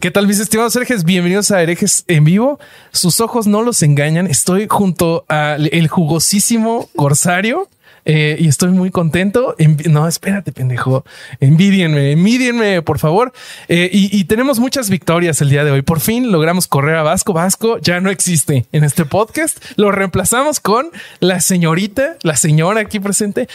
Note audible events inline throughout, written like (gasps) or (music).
¿Qué tal, mis estimados herejes? Bienvenidos a Herejes en Vivo. Sus ojos no los engañan. Estoy junto al jugosísimo Corsario. Eh, y estoy muy contento. No, espérate, pendejo. Envidienme, envidienme, por favor. Eh, y tenemos muchas victorias el día de hoy. Por fin logramos correr a Vasco. Vasco ya no existe en este podcast. Lo reemplazamos con la señorita, la señora aquí presente,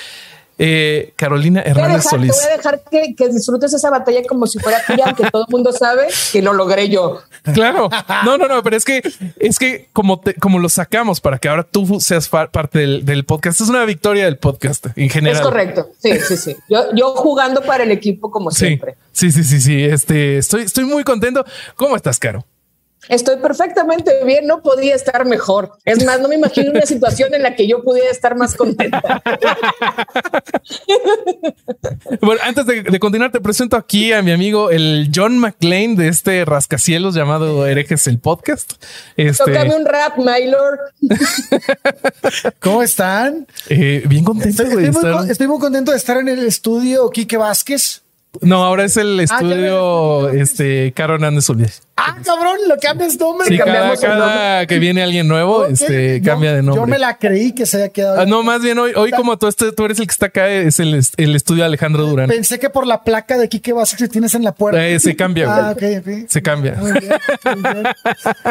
eh, Carolina Hernández dejar, te Solís. voy a dejar que, que disfrutes esa batalla como si fuera tuya, aunque todo el mundo sabe que lo logré yo. Claro. No, no, no, pero es que es que como te- como lo sacamos para que ahora tú seas parte del, del podcast, es una victoria del podcast en general. Es correcto. Sí, sí, sí. Yo, yo jugando para el equipo como Sí, siempre. sí, sí, sí, sí. Este, estoy, estoy muy contento. ¿Cómo estás, Caro? Estoy perfectamente bien, no podía estar mejor. Es más, no me imagino una situación en la que yo pudiera estar más contenta. Bueno, antes de, de continuar, te presento aquí a mi amigo el John McClane de este rascacielos llamado Herejes el Podcast. Este, Tócame un rap, my lord. (laughs) ¿Cómo están? eh, bien contento Estoy, de estoy muy, estar- con- estoy muy contento de estar en el estudio Quique Vázquez. No, ahora es el ya estudio, este, Caro Hernández Solís. Ah, cabrón, lo cambias nombre. Sí, cada, cambiamos cada que viene alguien nuevo, este, cambia de nombre. Yo me la creí que se había quedado. Ah, no, más bien hoy, hoy como tú, este- tú eres el que está acá, es el, est- el estudio de Alejandro Durán. Pensé que por la placa de Quique Vázquez que tienes en la puerta. Eh, se cambia, ah, güey. ok, ok. Se cambia. Muy bien, muy bien.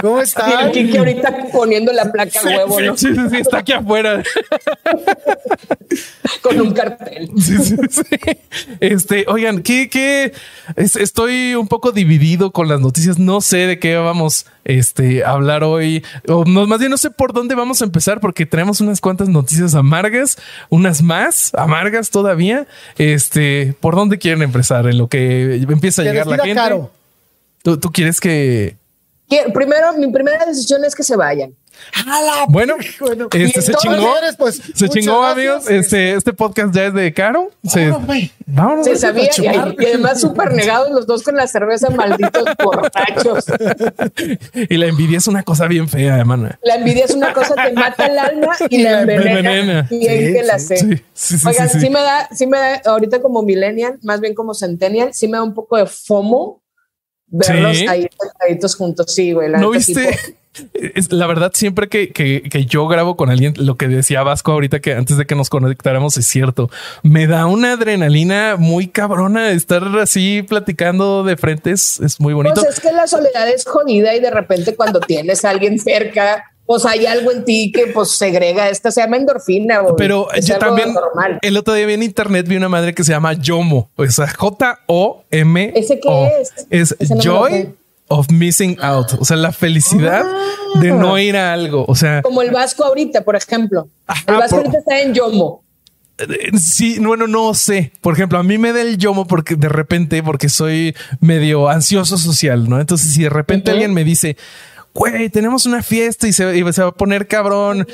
¿Cómo están? Kike ahorita poniendo la placa huevo, ¿no? Sí, sí, sí, está aquí afuera. Con un cartel. Sí, sí, sí. Este, oigan, ¿qué, qué? Es- estoy un poco dividido con las noticias. No sé de qué vamos este, a hablar hoy. O no, más bien no sé por dónde vamos a empezar porque tenemos unas cuantas noticias amargas, unas más amargas todavía. Este, ¿por dónde quieren empezar? En lo que empieza a llegar la gente. Caro. ¿Tú, tú quieres que Primero, mi primera decisión es que se vayan. A la- Bueno, Bueno, este se chingó. pues, se chingó, gracias. amigos. Este, este podcast ya es de Caro. Se- Vámonos. Se sabía y, y además súper negados los dos con la cerveza, malditos (laughs) borrachos. Y la envidia es una cosa bien fea, hermano. La envidia es una cosa que mata el alma y la envenena. envenena. Bien Sí, que la sí, sé. sí, sí, sí, Oigan, sí, sí, sí. me da, sí me da, ahorita como millennial, más bien como centennial, sí me da un poco de FOMO verlos Sí. ahí sentaditos juntos. Sí, güey. la ¿No viste? tipo, (laughs) Es, la verdad, siempre que, que, que yo grabo con alguien, lo que decía Vasco ahorita que antes de que nos conectáramos es cierto. Me da una adrenalina muy cabrona estar así platicando de frente. Es, es muy bonito. Pues es que la soledad es jodida y de repente cuando tienes a alguien cerca, pues hay algo en ti que pues segrega esta, se llama endorfina. güey. Pero es yo algo también normal. el otro día vi en internet vi una madre que se llama Yomo, o sea, J O M. ¿Ese qué es? Es no joy of missing out, o sea, la felicidad Ah. de no ir a algo, o sea, Como el Vasco ahorita, por ejemplo. Ajá, el Vasco por- ahorita está en Yomo. Eh, Sí, bueno, no sé. Por ejemplo, a mí me da el yomo porque de repente, porque soy medio ansioso social, ¿no? Entonces, si de repente alguien me dice, güey, tenemos una fiesta y se, y se va a poner cabrón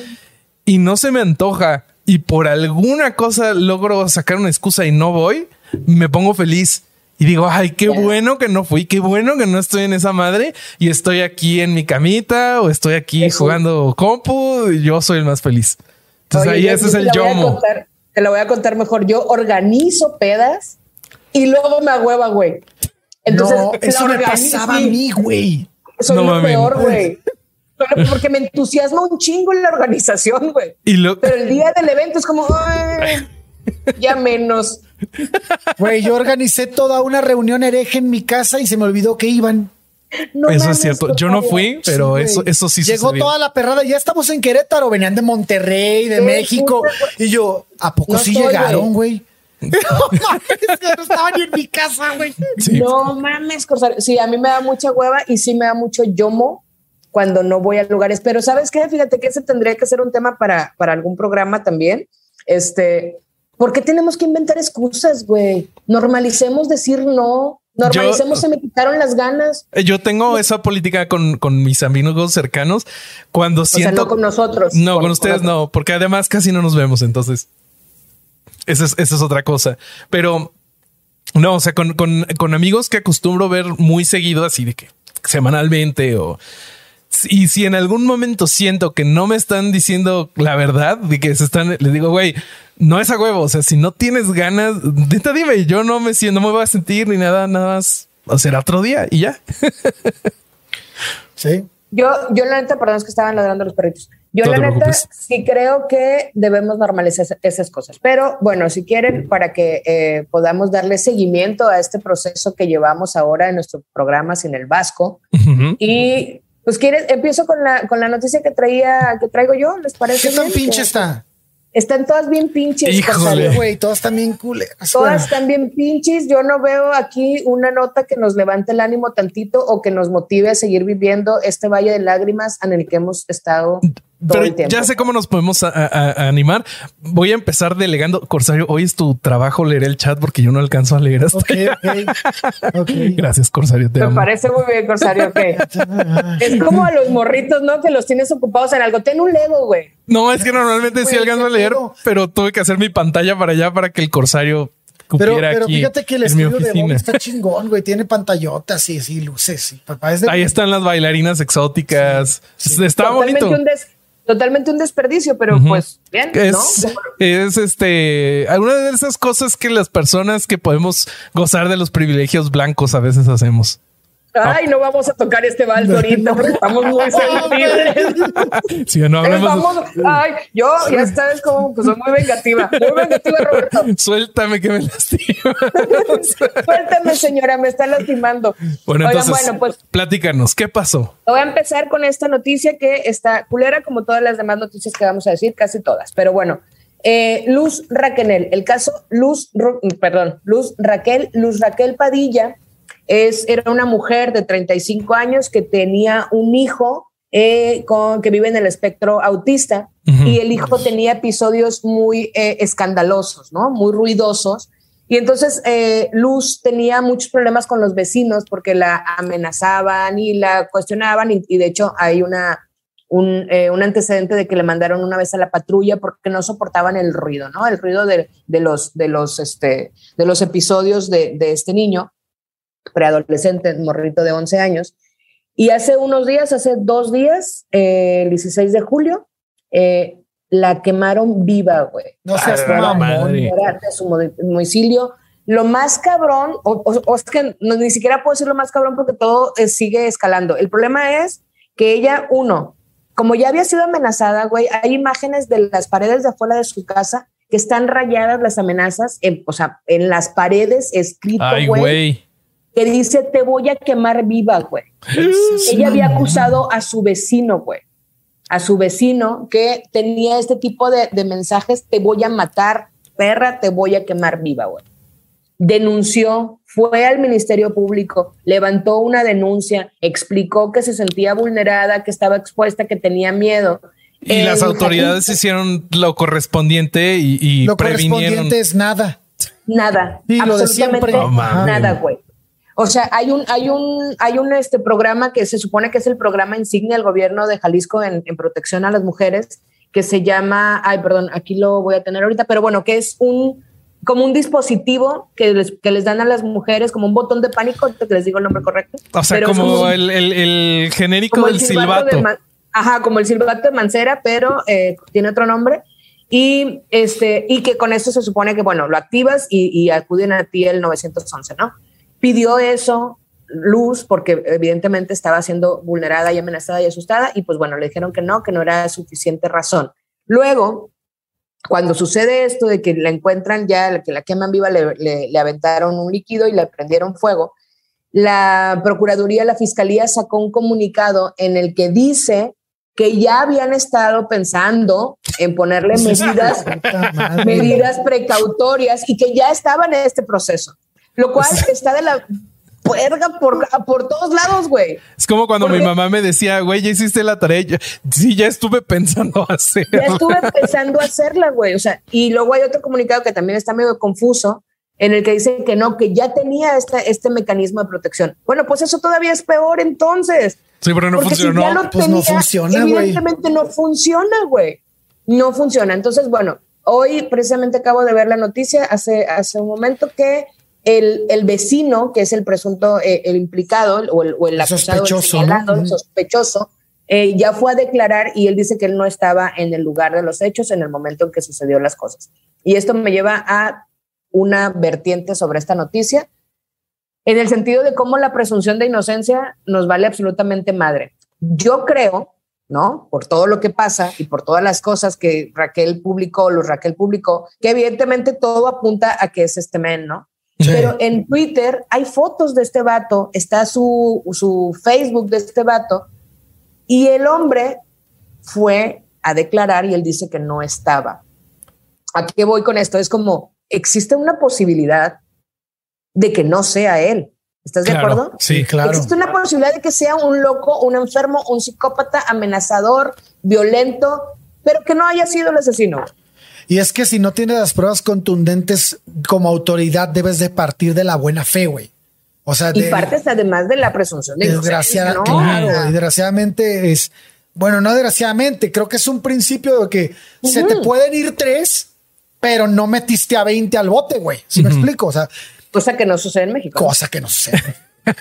y no se me antoja y por alguna cosa logro sacar una excusa y no voy, me pongo feliz. Y digo, ay, qué Ya. bueno que no fui, qué bueno que no estoy en esa madre y estoy aquí en mi camita o estoy aquí Eso. jugando compu y yo soy el más feliz. Entonces Oye, ahí yo- ese yo es el yomo. contar- Te lo voy a contar mejor. Yo organizo pedas y luego me hueva, güey. Entonces, no, eso me pasaba a mí, güey. Soy No lo mames. peor, güey. (laughs) Porque me entusiasma un chingo en la organización, güey. Lo, Pero el día del evento es como, "Ay, ya menos. Güey, yo organicé toda una reunión hereje en mi casa y se me olvidó que iban. No eso es cierto. Yo no fui, pero Sí, eso, eso sí Llegó sucedió. toda la perrada. Ya estamos en Querétaro. Venían de Monterrey, de Sí, México. puta. Y yo, ¿a poco No sí estoy, llegaron, güey? (laughs) no mames, estaban ni en mi casa, güey. Sí. No mames, Corsario. Sí, a mí me da mucha hueva y sí me da mucho yomo cuando no voy a lugares. Pero ¿sabes qué? Fíjate que ese tendría que ser un tema para, para algún programa también. Este, ¿por qué tenemos que inventar excusas, güey? Normalicemos decir no. Normalicemos Yo- se me quitaron las ganas. Eh, Yo tengo esa política con, con mis amigos cercanos cuando O sea, siento. no con nosotros. No, con ustedes no, porque además casi no nos vemos. Entonces, esa es, esa es otra cosa. Pero no, o sea, con, con, con amigos que acostumbro ver muy seguido, así de que semanalmente o y si en algún momento siento que no me están diciendo la verdad de que se están, les digo, güey, no es a huevo. O sea, si no tienes ganas, neta, dime, yo no me siento, no me voy a sentir ni nada, nada más. O será otro día y ya. (laughs) sí. Yo, yo la neta, perdón, es que estaban ladrando los perritos. Yo la neta sí creo que debemos normalizar esas cosas. Pero bueno, si quieren, para que eh, podamos darle seguimiento a este proceso que llevamos ahora en nuestro programa Sin el Vasco. Y pues quieres, empiezo con la, con la noticia que traía, que traigo yo, ¿les parece? ¿Qué tan pinche está? Están todas bien pinches. Híjole, güey, todas están bien culeras. Todas están bien pinches. Yo no veo aquí una nota que nos levante el ánimo tantito o que nos motive a seguir viviendo este valle de lágrimas en el que hemos estado pero ya sé cómo nos podemos animar. Voy a empezar delegando. Corsario, hoy es tu trabajo leer el chat porque yo no alcanzo a leer hasta (laughs) Gracias, Corsario. Me parece muy bien, Corsario. (laughs) es como a los morritos, ¿no? Que los tienes ocupados en algo. Ten un Lego, güey. No, es que normalmente sí alcanzo a leer, pero tuve que hacer mi pantalla para allá para que el Corsario pero, pero fíjate que el estudio de Bob está chingón, güey. Tiene pantallotas y luces. Y Ahí están las bailarinas exóticas. Está bonito totalmente un desperdicio, pero pues bien, es, ¿no? Es este, alguna de esas cosas que las personas que podemos gozar de los privilegios blancos a veces hacemos. Ay, no vamos a tocar este vals ahorita porque estamos muy (laughs) sensibles. Sí, no hablamos. ay, yo ya sabes cómo pues soy muy vengativa, muy vengativa, Roberto. (laughs) Suéltame que me lastima. (laughs) Suéltame, señora, me está lastimando. Bueno, entonces, bueno, pues platícanos, ¿qué pasó? Voy a empezar con esta noticia que está culera como todas las demás noticias que vamos a decir, casi todas, pero bueno. Eh, Luz Raquel, el caso Luz, perdón, Luz Raquel, Luz Raquel Padilla es, era una mujer de 35 años que tenía un hijo eh, con, que vive en el espectro autista y el hijo tenía episodios muy eh, escandalosos, ¿no? Muy ruidosos. Y entonces eh, Luz tenía muchos problemas con los vecinos porque la amenazaban y la cuestionaban y, de hecho hay una, un, un, antecedente de que le mandaron una vez a la patrulla porque no soportaban el ruido, ¿no? El ruido de, de los, de, los, este, de los episodios de, de este niño preadolescente, morrito de 11 años. Y hace unos días, hace dos días, eh, el 16 de julio, eh, la quemaron viva, güey. No seas madre. De su domicilio. Lo más cabrón, o, es que ni siquiera puedo decir lo más cabrón porque todo eh, sigue escalando. El problema es que ella, uno, como ya había sido amenazada, güey, hay imágenes de las paredes de afuera de su casa que están rayadas las amenazas, en, o sea, en las paredes escrito, güey que dice, te voy a quemar viva, güey. Ella había acusado a su vecino, güey, a su vecino que tenía este tipo de, mensajes, te voy a matar, perra, te voy a quemar viva, güey. Denunció, fue al Ministerio Público, levantó una denuncia, explicó que se sentía vulnerada, que estaba expuesta, que tenía miedo. Y las autoridades hicieron lo correspondiente y, y lo correspondiente es nada. Nada. absolutamente nada, güey. O sea, hay un, hay un, hay un este programa que se supone que es el programa insignia del gobierno de Jalisco en, protección a las mujeres, que se llama, ay, perdón, aquí lo voy a tener ahorita, pero bueno, que es un como un dispositivo que les, que les dan a las mujeres, como un botón de pánico, que les digo el nombre correcto. O sea, como el, el, genérico del silbato. ajá, como el silbato de Mancera, pero eh, tiene otro nombre. Y, este, y que con esto se supone que, bueno, lo activas y, y acuden a ti el 911, ¿no? Pidió eso Luz porque evidentemente estaba siendo vulnerada y amenazada y asustada y pues bueno, le dijeron que no, que no era suficiente razón. Luego, cuando sucede esto de que la encuentran ya, que la queman viva, le, le, aventaron un líquido y le prendieron fuego, la Procuraduría, la Fiscalía sacó un comunicado en el que dice que ya habían estado pensando en ponerle (laughs) medidas, medidas precautorias y que ya estaban en este proceso lo cual (laughs) está de la puerga por, por todos lados, güey. Es como cuando mi mamá me decía, güey, ya hiciste la tarea. sí, ya estuve pensando (laughs) hacerla. Ya estuve pensando hacerla, güey. O sea, y luego hay otro comunicado que también está medio confuso, en el que dice que no, que ya tenía este, este mecanismo de protección. Bueno, pues eso todavía es peor entonces. Sí, pero no funcionó. pues no funciona, Evidentemente no funciona, güey. No funciona. Entonces, bueno, hoy precisamente acabo de ver la noticia hace, hace un momento que el, el vecino, que es el presunto, eh, el implicado o el, o el acusado, sospechoso, el, sospechoso, eh, ya fue a declarar y él dice que él no estaba en el lugar de los hechos en el momento en que sucedió las cosas. Y esto me lleva a una vertiente sobre esta noticia, en el sentido de cómo la presunción de inocencia nos vale absolutamente madre. Yo creo, ¿no? Por todo lo que pasa y por todas las cosas que Raquel publicó, los Raquel publicó, que evidentemente todo apunta a que es este men, ¿no? Pero en Twitter hay fotos de este vato, está su, su Facebook de este vato, y el hombre fue a declarar y él dice que no estaba. ¿A qué voy con esto? Es como, existe una posibilidad de que no sea él. ¿Estás de acuerdo? Sí, claro. Existe una posibilidad de que sea un loco, un enfermo, un psicópata, amenazador, violento, pero que no haya sido el asesino. Y es que si no tienes las pruebas contundentes como autoridad, debes de partir de la buena fe, güey. O sea, y partes además de la presunción de desgraciada, claro, desgraciadamente es bueno, no desgraciadamente, creo que es un principio de que se te pueden ir tres, pero no metiste a 20 al bote, güey. Si me explico, o sea, cosa que no sucede en México. Cosa que no sucede. (laughs)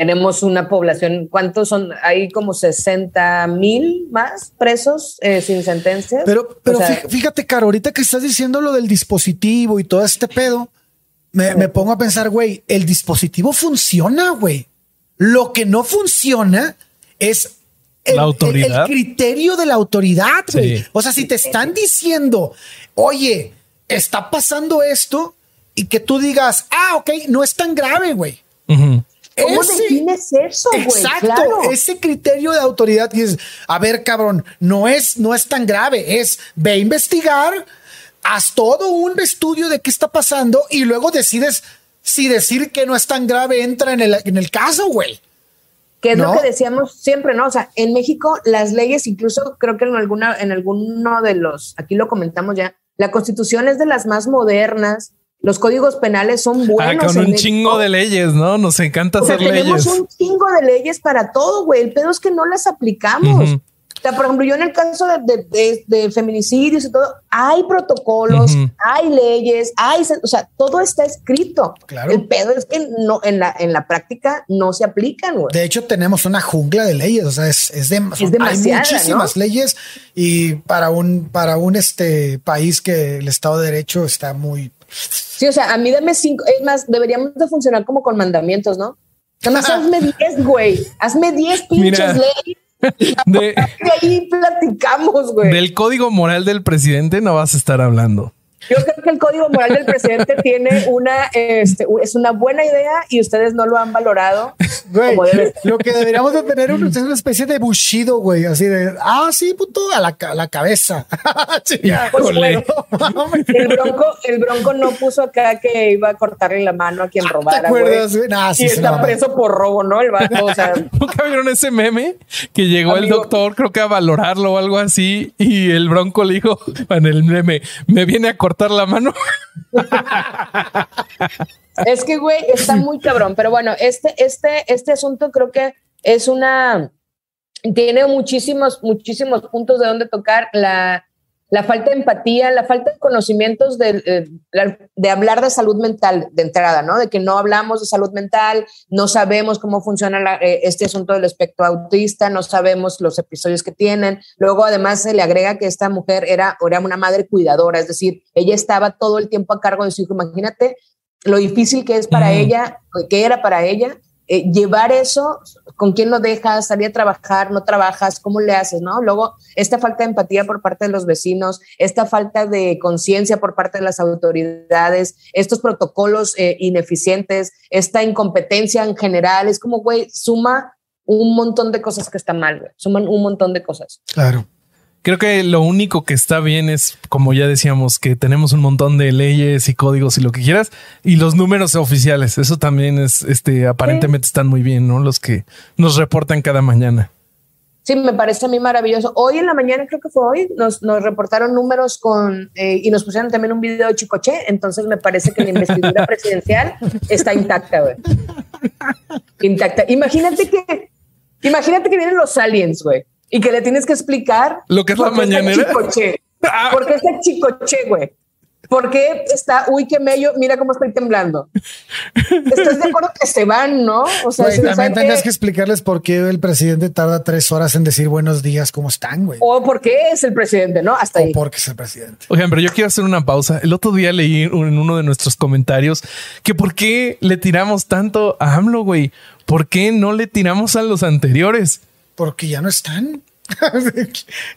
Tenemos una población, ¿cuántos son? Hay como 60 mil más presos eh, sin sentencias. Pero, pero fíjate, Caro, ahorita que estás diciendo lo del dispositivo y todo este pedo, me, me pongo a pensar, güey, el dispositivo funciona, güey. Lo que no funciona es el, la autoridad. El, criterio de la autoridad, güey. O sea, si te están diciendo, oye, está pasando esto y que tú digas, ah, ok, no es tan grave, güey. ¿Cómo defines eso, güey? Exacto, ese criterio de autoridad que es, a ver, cabrón, no es, no es tan grave, es ve a investigar, haz todo un estudio de qué está pasando y luego decides si decir que no es tan grave entra en el, en el caso, güey que es lo que decíamos siempre, ¿no? O sea, en México las leyes, incluso creo que en alguna, en alguno de los, aquí lo comentamos ya, la constitución es de las más modernas, los códigos penales son ah, buenos. Ah, con un chingo de leyes, ¿no? Nos encanta hacer leyes. Tenemos un chingo de leyes para todo, güey. El pedo es que no las aplicamos. O sea, por ejemplo, yo en el caso de, feminicidios y todo, hay protocolos, hay leyes, hay, o sea, todo está escrito. Claro. El pedo es que no, en la, en la práctica no se aplican. De hecho, tenemos una jungla de leyes, o sea, es, es, de, hay muchísimas leyes y para un, para un este país que el Estado de Derecho está muy... Sí, o sea, a mí dame cinco, es más, deberíamos de funcionar como con mandamientos, ¿no? Nada más hazme (laughs) diez, güey, hazme diez pinches leyes (laughs) de, ahí platicamos, güey. Del código moral del presidente no vas a estar hablando. Yo creo que el código moral del presidente tiene una, este, es una buena idea y ustedes no lo han valorado. lo que deberíamos de tener es una especie de bushido, güey, así de, ah, sí, puto, a la, la cabeza. (laughs) Pues el, bronco, el bronco no puso acá que iba a cortarle la mano a quien ah, robara. ¿Te acuerdas? y está preso por robo, ¿no? El vato, o sea. (laughs) ¿Nunca vieron ese meme? Que llegó el doctor, creo que a valorarlo o algo así, y el bronco le dijo en el meme, me viene a cortar la mano. (laughs) es que, güey, está muy cabrón. Pero bueno, este, este, este asunto creo que es una. Tiene muchísimos, muchísimos puntos de donde tocar. La, la falta de empatía, la falta de conocimientos de, eh, de, hablar de salud mental de entrada, ¿no? De que no hablamos de salud mental, no sabemos cómo funciona eh, este asunto del espectro autista, no sabemos los episodios que tienen. Luego, además, se le agrega que esta mujer era, era una madre cuidadora, es decir, ella estaba todo el tiempo a cargo de su hijo. Imagínate lo difícil que es para ella, que era para ella, eh, llevar eso, con quién lo dejas, salir a trabajar, no trabajas, cómo le haces, ¿no? Luego, esta falta de empatía por parte de los vecinos, esta falta de conciencia por parte de las autoridades, estos protocolos eh, ineficientes, esta incompetencia en general, es como, güey, suma un montón de cosas que están mal, güey, suman un montón de cosas. Claro. Creo que lo único que está bien es, como ya decíamos, que tenemos un montón de leyes y códigos y lo que quieras, y los números oficiales. Eso también es, este, aparentemente están muy bien, ¿no? Los que nos reportan cada mañana. Sí, me parece a mí maravilloso. Hoy en la mañana, creo que fue hoy, nos, nos reportaron números con eh, y nos pusieron también un video de Chicoche. Entonces me parece que la investidura (laughs) presidencial está intacta, güey. Intacta. Imagínate que, imagínate que vienen los aliens, güey y que le tienes que explicar lo que es la mañanera. Ah. ¿Por qué está chicoche, güey? ¿Por qué está, uy, qué mello, mira cómo estoy temblando? ¿Estás de acuerdo que se van, no? O sea, Güey, si también tendrías que- que explicarles por qué el presidente tarda tres horas en decir buenos días, ¿cómo están, güey? O por qué es el presidente, ¿no? Hasta O ahí. porque es el presidente. Oigan, pero yo quiero hacer una pausa. El otro día leí en uno de nuestros comentarios que por qué le tiramos tanto a AMLO, güey. ¿Por qué no le tiramos a los anteriores? Porque ya no están. (laughs)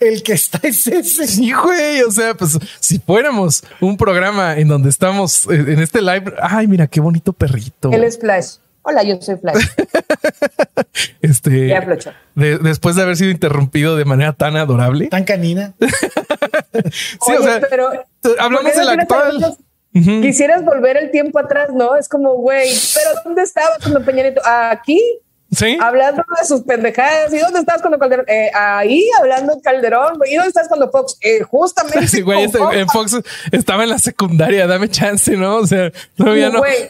el que está es ese. Sí, güey. O sea, pues si fuéramos un programa en donde estamos eh, en este live. Ay, mira qué bonito perrito. Él es Flash. Hola, yo soy Flash. (laughs) Este Ya, de- después de haber sido interrumpido de manera tan adorable. Tan canina. (laughs) Sí, Oye, o sea, pero hablamos ¿por qué del actual. amigos? Quisieras volver el tiempo atrás, ¿no? Es como, güey, pero ¿dónde estabas cuando Peña Nieto? Aquí, Sí. hablando de sus pendejadas. ¿Y dónde estabas cuando Calderón? Eh, ahí, hablando de Calderón. güey. ¿Y dónde estás cuando Fox? Eh, justamente. (laughs) Sí, güey, este- con en Fox estaba en la secundaria, dame chance, ¿no? O sea, todavía no. Güey,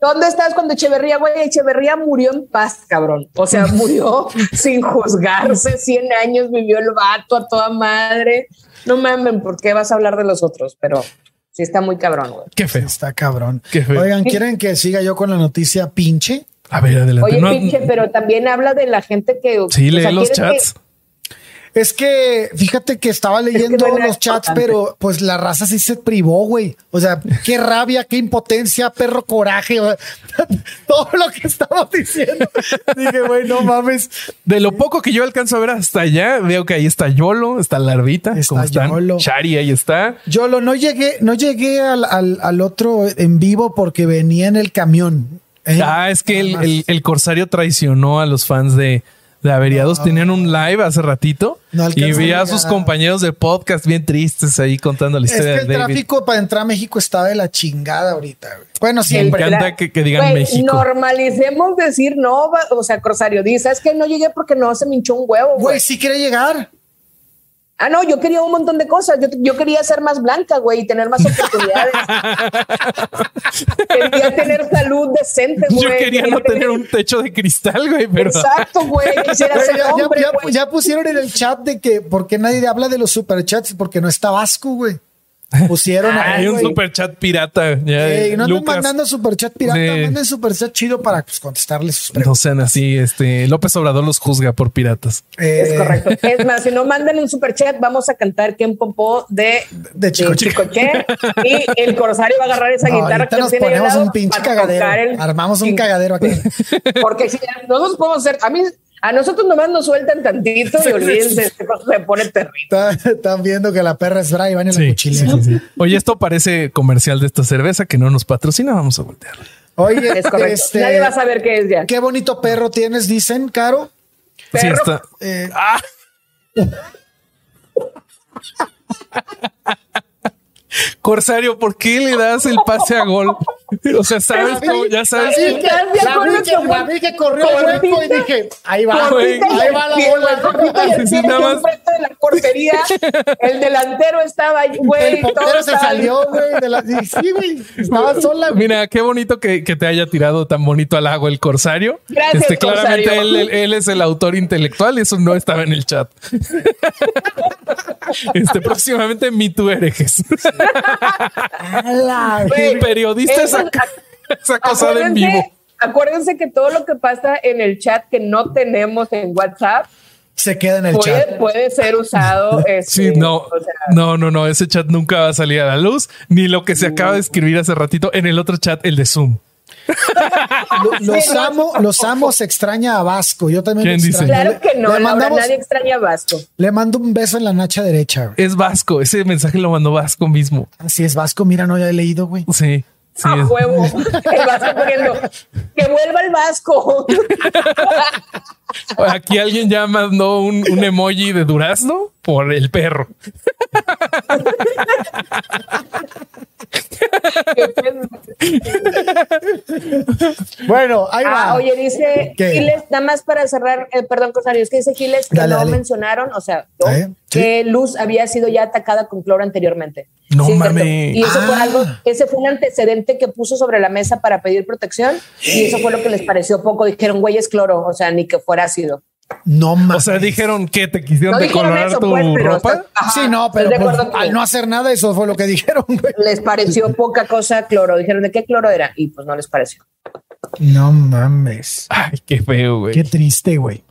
¿Dónde estás cuando Echeverría, güey? Echeverría murió en paz, cabrón. O sea, murió (laughs) sin juzgarse, 100 años vivió el vato a toda madre. No mamen, ¿por qué vas a hablar de los otros? Pero sí está muy cabrón, güey. Qué feo. Está cabrón. Qué feo. Oigan, ¿quieren que siga yo con la noticia pinche? A ver, adelante. Oye, No, pinche, pero también habla de la gente que... sí, lee sea, los que- chats. Es que fíjate que estaba leyendo los chats, importante. pero pues la raza sí se privó, güey. O sea, qué rabia, qué impotencia, perro coraje. o sea, (laughs) Todo lo que estamos diciendo. Dije, güey, no mames. De lo poco que yo alcanzo a ver hasta allá, veo que ahí está Yolo, está Larvita, Está ¿cómo están? Yolo. Chari, ahí está. Yo lo no llegué, no llegué al, al, al otro en vivo porque venía en el camión. ¿Eh? Ah, es que el, el- el Corsario traicionó a los fans de, de Averiados. Tenían un live hace ratito No y vi a a sus compañeros de podcast bien tristes ahí contando la Es historia que el David. tráfico para entrar a México está de la chingada ahorita. güey. Bueno, Me siempre. encanta que, que digan Güey, México. Normalicemos decir no, va- o sea, Corsario, dice, es que no llegué porque no se me hinchó un huevo, Güey, güey. sí quiere llegar. Ah, no, yo quería un montón de cosas. Yo, yo quería ser más blanca, güey, y tener más (laughs) oportunidades. quería tener salud decente, güey. Yo quería no tener un techo de cristal, güey, pero Exacto, güey. Quisiera ser ya, ya- hombre, ya- güey. ya pusieron en el chat de que por qué nadie habla de los superchats porque no está Vasco, güey. Pusieron (laughs) ahí, hay un güey. super chat pirata. Ya, Ey, no anden Lucas. mandando superchat pirata, Sí. manden superchat chido para pues, contestarles sus No preguntas. sean así, este López Obrador los juzga por piratas. Eh, Es correcto. Es más, si no mandan un super chat, vamos a cantar Ken Popó de, De Chicoche. Chicoche. Y (laughs) el corsario va a agarrar esa no, guitarra que nos tiene ponemos un pinche cagadero. el- Armamos un cagadero aquí. Porque si nosotros podemos ser, a mí, a nosotros nomás nos sueltan tantito y olvídense, este se pone terrible. Está- Están viendo que la perra es bra y van en la Sí, cuchilla. sí, sí. Oye, esto parece comercial de esta cerveza que no nos patrocina. Vamos a voltear. Oye, Es correcto. este, Nadie va a saber qué es ya. qué bonito perro tienes, dicen, Caro. Sí, Perro. está. Eh, Ah. (laughs) Corsario, ¿por qué le das el pase a gol? (laughs) O sea, sabes, tú, ya sabes. La vi tú- que, ¿Estás de la vi que- la vi que corrió el hueco y dije, ahí va, ahí va la bola. el Sí, pie, nada yo más. enfrente de la portería, (laughs) el delantero estaba, ahí, güey, El todo portero se salió, güey. de la- Sí, güey. Estaba (laughs) sola. güey. Mira, qué bonito que, que te haya tirado tan bonito al agua el Corsario. Gracias, este, claramente Corsario. él, él- él es el autor intelectual y eso no estaba en el chat. Este, próximamente Me Too herejes. Periodista esa, (laughs) esa cosa de en Acuérdense- vivo. Acuérdense que todo lo que pasa en el chat que no tenemos en WhatsApp Se queda en el puede, chat. puede ser usado. (laughs) este, Sí, no, o sea, no, no, no, ese chat nunca va a salir a la luz, ni lo que se acaba de escribir hace ratito en el otro chat, el de Zoom. Lo- (laughs) Los amo, los amo, se extraña a Vasco. Yo también ¿Quién dice? Claro que no, le, mandamos- nadie extraña a Vasco. le mando un beso en la nacha derecha. güey. Es Vasco, ese mensaje lo mandó Vasco mismo. Así es, Vasco. Mira, no ya he leído, güey. Sí, sí. a huevo. (laughs) El Vasco poniendo, que vuelva el Vasco. (laughs) Aquí alguien ya mandó un, un emoji de durazno por el perro. Bueno, ahí va. Ah, oye, dice ¿Qué? Giles, nada más para cerrar, eh, perdón, Cosario, es que dice Giles que Dale, no dale. mencionaron, o sea, yo, ¿Eh? Sí. que Luz había sido ya atacada con cloro anteriormente. No Sí, mames. Y eso fue Ah. algo, ese fue un antecedente que puso sobre la mesa para pedir protección y eso fue lo que les pareció poco. Dijeron, güey, es cloro, o sea, ni que fuera ácido. No más. O sea, dijeron que te quisieron No decolorar eso, tu pues, pero ropa. está- ajá, sí, no, pero pues, al no hacer nada, eso fue lo que (laughs) dijeron, güey. les pareció poca cosa cloro. Dijeron, ¿de qué cloro era? Y pues no les pareció. No mames. Ay, qué feo, güey. Qué triste, güey.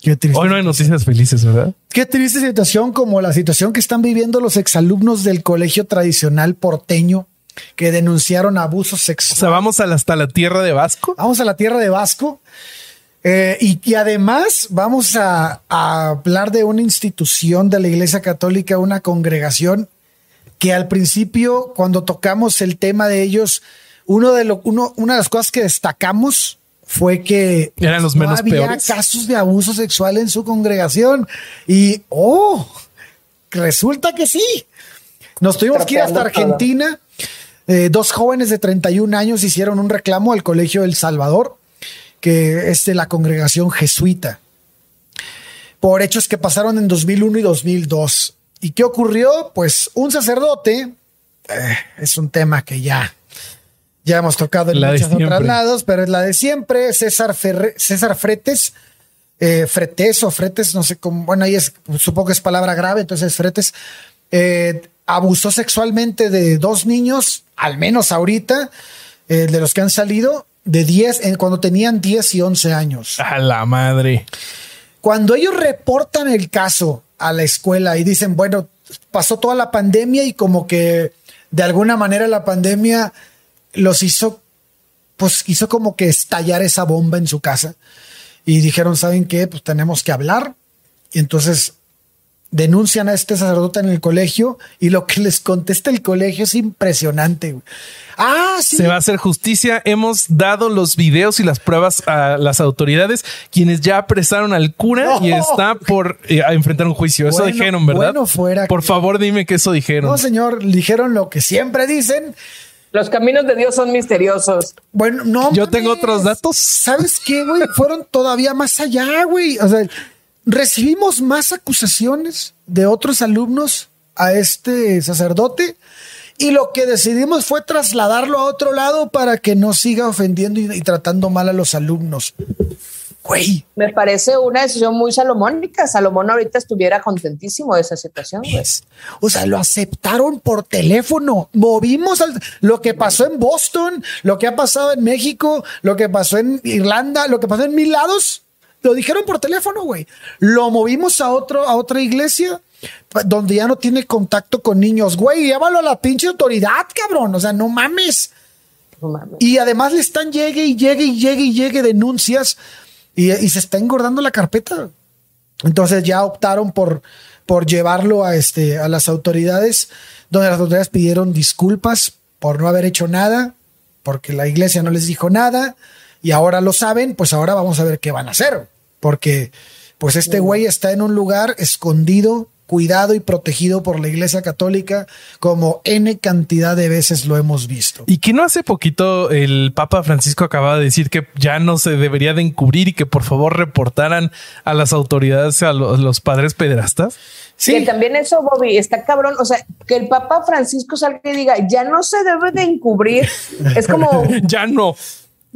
Qué triste. Hoy no hay noticias felices, ¿verdad? Qué triste situación como la situación que están viviendo los exalumnos del colegio tradicional porteño que denunciaron abusos O sexuales. sea, vamos a la- hasta la tierra de Vasco. Vamos a la tierra de Vasco. Eh, y, y además vamos a, a hablar de una institución de la Iglesia Católica, una congregación que al principio, cuando tocamos el tema de ellos, uno de lo, uno, una de las cosas que destacamos fue que Eran los no menos había peores. casos de abuso sexual en su congregación. Y, oh, resulta que sí. Nos tuvimos que ir hasta. Argentina. Eh, dos jóvenes de 31 años hicieron un reclamo al Colegio El Salvador, que es de la congregación jesuita, por hechos que pasaron en 2001 y 2002. ¿Y qué ocurrió? Pues un sacerdote, eh, es un tema que ya, ya hemos tocado en La muchos otros lados, pero es la de siempre, César, Ferre- César Fretes, eh, Fretes o Fretes, no sé cómo, bueno, ahí es, supongo que es palabra grave, entonces Fretes, eh, abusó sexualmente de dos niños, al menos ahorita, eh, de los que han salido, de 10, en- cuando tenían 10 y 11 años. A la madre. Cuando ellos reportan el caso a la escuela y dicen, bueno, pasó toda la pandemia y como que de alguna manera la pandemia los hizo, pues hizo como que estallar esa bomba en su casa. Y dijeron, ¿saben qué? Pues tenemos que hablar. Y entonces denuncian a este sacerdote en el colegio y lo que les contesta el colegio es impresionante. güey. Ah, sí. Se va a hacer justicia. Hemos dado los videos y las pruebas a las autoridades, quienes ya apresaron al cura y está por eh, a enfrentar un juicio. Eso dijeron, ¿verdad? bueno fuera Por que- favor, dime que eso dijeron. No, señor, dijeron lo que siempre dicen. Los caminos de Dios son misteriosos. Bueno, no. Yo mames. tengo otros datos. ¿Sabes qué, güey? Fueron todavía más allá, güey. O sea, recibimos más acusaciones de otros alumnos a este sacerdote y lo que decidimos fue trasladarlo a otro lado para que no siga ofendiendo y, y tratando mal a los alumnos. Güey, Me parece una decisión muy salomónica. Salomón ahorita estuviera contentísimo de esa situación. güey. o sea, lo aceptaron por teléfono. Movimos al- lo que pasó en Boston, lo que ha pasado en México, lo que pasó en Irlanda, lo que pasó en mil lados. Lo dijeron por teléfono, güey. Lo movimos a otro, a otra iglesia donde ya no tiene contacto con niños. Güey, llévalo a la pinche autoridad, cabrón. O sea, no mames. No mames. Y además le están llegue y llegue y llegue y llegue denuncias y, y se está engordando la carpeta. Entonces ya optaron por, por llevarlo a, este, a las autoridades, donde las autoridades pidieron disculpas por no haber hecho nada, porque la iglesia no les dijo nada y ahora lo saben, pues ahora vamos a ver qué van a hacer, porque pues este güey está en un lugar escondido, cuidado y protegido por la iglesia católica, como N cantidad de veces lo hemos visto. Y que no hace poquito el Papa Francisco acababa de decir que ya no se debería de encubrir y que por favor reportaran a las autoridades a lo- los padres pederastas. Que también eso, Bobby, está cabrón. O sea, que el Papa Francisco salga y diga, ya no se debe de encubrir. Es como, (laughs) Ya no.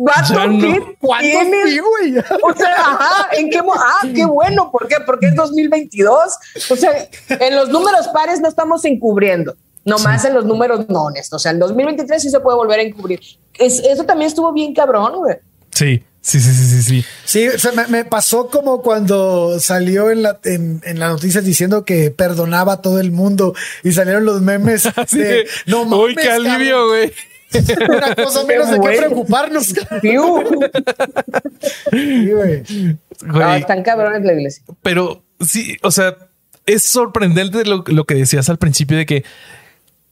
Vato, no. ¿qué ¿Cuándo tienes? fui, güey? O sea, ajá, ¿en qué mo- Ah, qué bueno. ¿Por qué? Porque es 2022. O sea, en los números pares no estamos encubriendo. Nomás en los números nones. O sea, en 2023 sí se puede volver a encubrir. Es- eso también estuvo bien cabrón, güey. Sí, sí, sí, sí, sí, sí. Sí, o sea, me, me pasó como cuando salió en la, en, en las noticias diciendo que perdonaba a todo el mundo y salieron los memes (laughs) Así de, de, no mames, Uy, qué alivio, güey. (laughs) Una cosa (laughs) menos de qué preocuparnos. (laughs) Sí, güey. No, Güey, están cabrones la iglesia. pero sí, o sea, es sorprendente lo, lo que decías al principio de que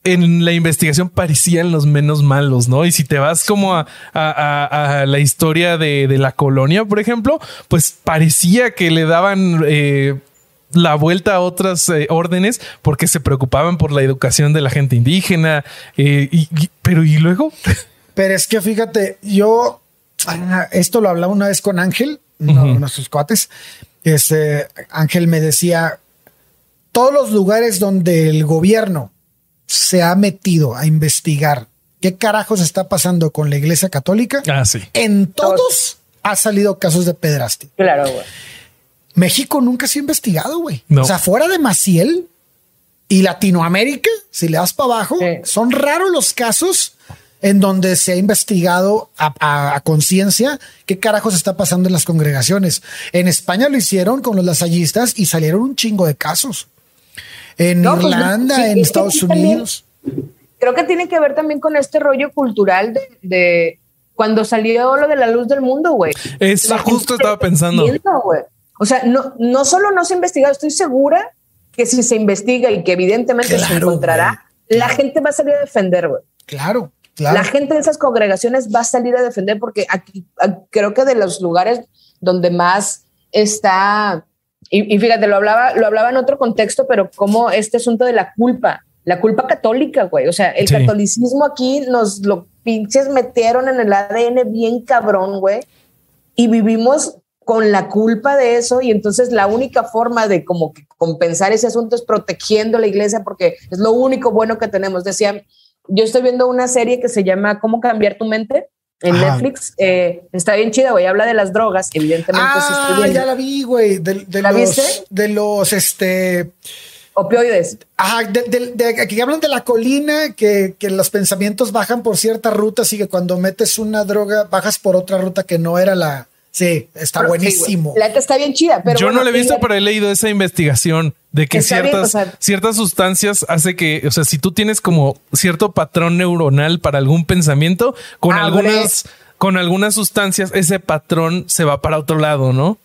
en la investigación parecían los menos malos, ¿no? Y si te vas como a, a- a- a la historia de, de la colonia, por ejemplo, pues parecía que le daban eh, la vuelta a otras eh, órdenes porque se preocupaban por la educación de la gente indígena. eh, y- y- pero y luego, (laughs) Pero es que fíjate, yo ah, esto lo hablaba una vez con Ángel, uno de nuestros cuates. Este Ángel me decía: todos los lugares donde el gobierno se ha metido a investigar qué carajos está pasando con la iglesia católica, ah, sí. en todos ha salido casos de pedrastia. Claro, güey. México nunca se ha investigado, güey. No. O sea, fuera de Maciel y Latinoamérica, si le das para abajo, Sí. son raros los casos en donde se ha investigado a, a- a conciencia qué carajos está pasando en las congregaciones. En España lo hicieron con los lasallistas y salieron un chingo de casos. En No, pues, Irlanda, sí, en es Estados también- Unidos. Creo que tiene que ver también con este rollo cultural de, de cuando salió lo de la luz del mundo, güey. Eso justo estaba pensando. O sea, no, no solo no se ha investigado, estoy segura que si se investiga y que evidentemente se encontrará, la gente va a salir a defender, güey. Claro, claro. La gente de esas congregaciones va a salir a defender porque aquí creo que de los lugares donde más está, y, y fíjate, lo hablaba, lo hablaba en otro contexto, pero como este asunto de la culpa, la culpa católica, güey. O sea, el Sí. catolicismo aquí nos lo pinches metieron en el ADN bien cabrón, güey. Y vivimos con la culpa de eso y entonces la única forma de como que compensar ese asunto es protegiendo la iglesia porque es lo único bueno que tenemos. Decía, yo estoy viendo una serie que se llama ¿Cómo cambiar tu mente? En Ajá. Netflix. Eh, está bien chida, güey. Habla de las drogas, evidentemente. Ah, ya la vi, güey. De, de ¿La los, viste? de los, este, Opioides. Ajá, de, de- de- que hablan de la colina, que, que los pensamientos bajan por ciertas rutas y que cuando metes una droga bajas por otra ruta que no era la. Sí, está Pero, buenísimo. la neta está bien chida. Pero Yo bueno, no lo he visto, pero he leído esa investigación de que bien, ciertas, o sea- ciertas sustancias hace que, o sea, si tú tienes como cierto patrón neuronal para algún pensamiento, con Abre. algunas, con algunas sustancias, ese patrón se va para otro lado, ¿no?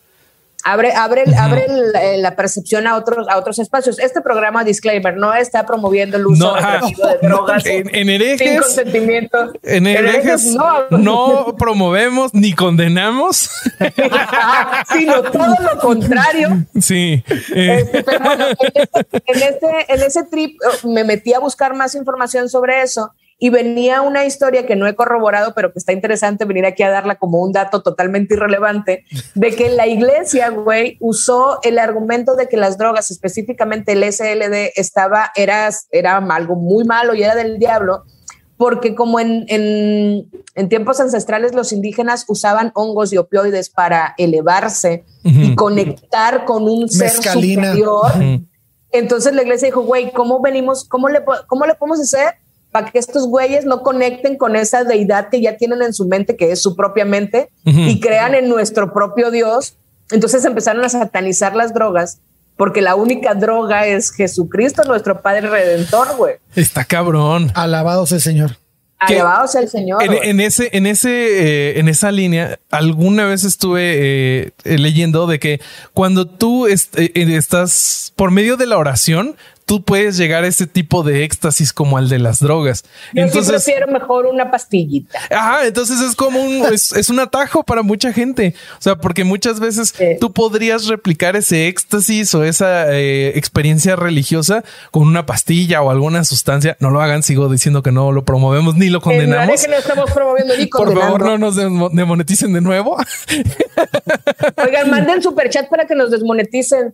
Abre, abre, abre eh, la percepción a otros, a otros espacios. Este programa, disclaimer, no está promoviendo el uso No, de drogas En- en sin herejes- consentimiento. En herejes no, no promovemos ni condenamos. (laughs) sino todo lo contrario. Sí. eh, Este, pero bueno, en, este, en, este- en ese trip eh, me metí a buscar más información sobre eso y venía una historia que no he corroborado, pero que está interesante venir aquí a darla como un dato totalmente irrelevante, de que la iglesia, güey, usó el argumento de que las drogas, específicamente el SLD, estaba, era, era algo muy malo y era del diablo, porque como en, en, en tiempos ancestrales los indígenas usaban hongos y opioides para elevarse y Ujú. conectar con un ser Mescalina. superior. Ujú. Entonces la iglesia dijo, güey, ¿cómo venimos? ¿Cómo le, ¿Cómo le podemos hacer para que estos güeyes no conecten con esa deidad que ya tienen en su mente, que es su propia mente, Ujú. y crean en nuestro propio Dios? Entonces empezaron a satanizar las drogas, porque la única droga es Jesucristo, nuestro Padre Redentor, güey. está cabrón. Alabado sea el Señor. Alabado sea el Señor. En, en ese, en ese, eh, en esa línea, alguna vez estuve eh, leyendo de que cuando tú est- eh, estás por medio de la oración, tú puedes llegar a ese tipo de éxtasis como al de las drogas. Yo entonces, sí prefiero mejor una pastillita. Ajá, entonces es como un, (laughs) es, es un atajo para mucha gente. O sea, porque muchas veces Sí. tú podrías replicar ese éxtasis o esa eh, experiencia religiosa con una pastilla o alguna sustancia. No lo hagan, sigo diciendo que no lo promovemos ni lo En condenamos. que no estamos promoviendo ni (laughs) Por favor, no nos demoneticen de nuevo. Oigan, manden (laughs) super chat para que nos desmoneticen.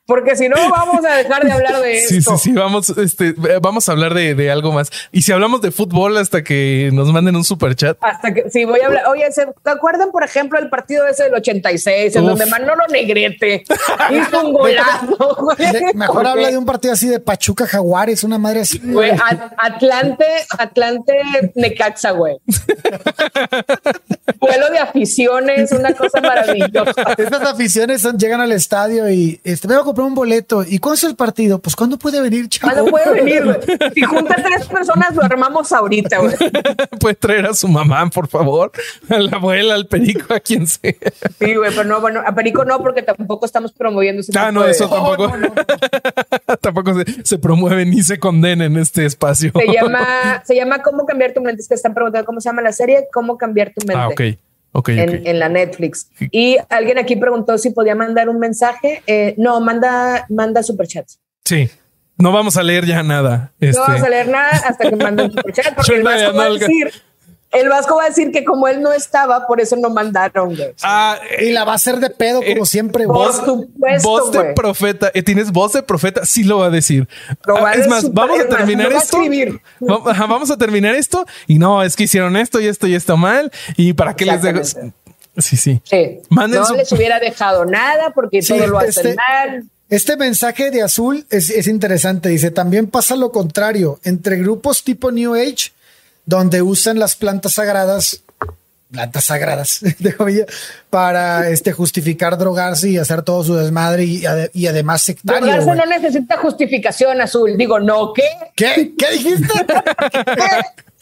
Porque si no, vamos a dejar de hablar de (laughs) Sí, esto. sí, sí. Vamos, este, vamos a hablar de, de algo más. Y si hablamos de fútbol hasta que nos manden un super chat. Hasta que sí, voy a hablar. Oye, ¿se ¿te acuerdan, por ejemplo, el partido ese del 86, en Uf. donde Manolo Negrete (laughs) hizo un golazo? güey? Mejor habla de un partido así de Pachuca Jaguares, una madre así. güey, At- Atlante, Atlante Necaxa, güey. (laughs) Vuelo de aficiones, una cosa maravillosa. Estas aficiones son- llegan al estadio y este, voy a comprar un boleto. ¿Y cuándo es el partido? Pues ¿cuándo puede venir, chavo? ¿Cuándo puede (laughs) venir? Si junta tres personas, lo armamos ahorita, güey. (laughs) Puede traer a su mamá, por favor. A la abuela, al perico, a quien sea. Sí, güey, pero no, bueno, a Perico no, porque tampoco estamos promoviendo ese Ah, tipo no, de- eso tampoco. (laughs) tampoco se, se promueve ni se condena en este espacio. Se llama, se llama ¿Cómo cambiar tu mente? Es que están preguntando cómo se llama la serie, ¿Cómo cambiar tu mente? Ah, ok. Ok, En, ok. en la Netflix. Y alguien aquí preguntó si podía mandar un mensaje. Eh, no, manda, manda superchats. Sí. No vamos a leer ya nada. Este, No vamos a leer nada hasta que mande un (laughs) superchat, porque el Vasco va a decir, el Vasco va a decir que como él no estaba, por eso no mandaron, güey. Ah, Y la va a hacer de pedo como Eh, siempre. Por güey. supuesto, voz de güey. profeta. Eh, ¿Tienes voz de profeta? Sí lo va a decir. Ah, es más, vamos a terminar lo va a esto. vamos a terminar esto. Y no, es que hicieron esto y esto y esto mal. ¿Y para qué les dejo? Sí, sí. Sí. Manden no su- les hubiera dejado nada porque Sí, todo lo hacen este- mal. Este mensaje de azul es, es interesante. Dice, también pasa lo contrario. Entre grupos tipo New Age, donde usan las plantas sagradas, plantas sagradas, (laughs) de comillas, para este, justificar drogarse y hacer todo su desmadre y, ade- y además sectario. Drogarse no necesita justificación azul. Digo, no, ¿qué? ¿Qué? ¿Qué dijiste?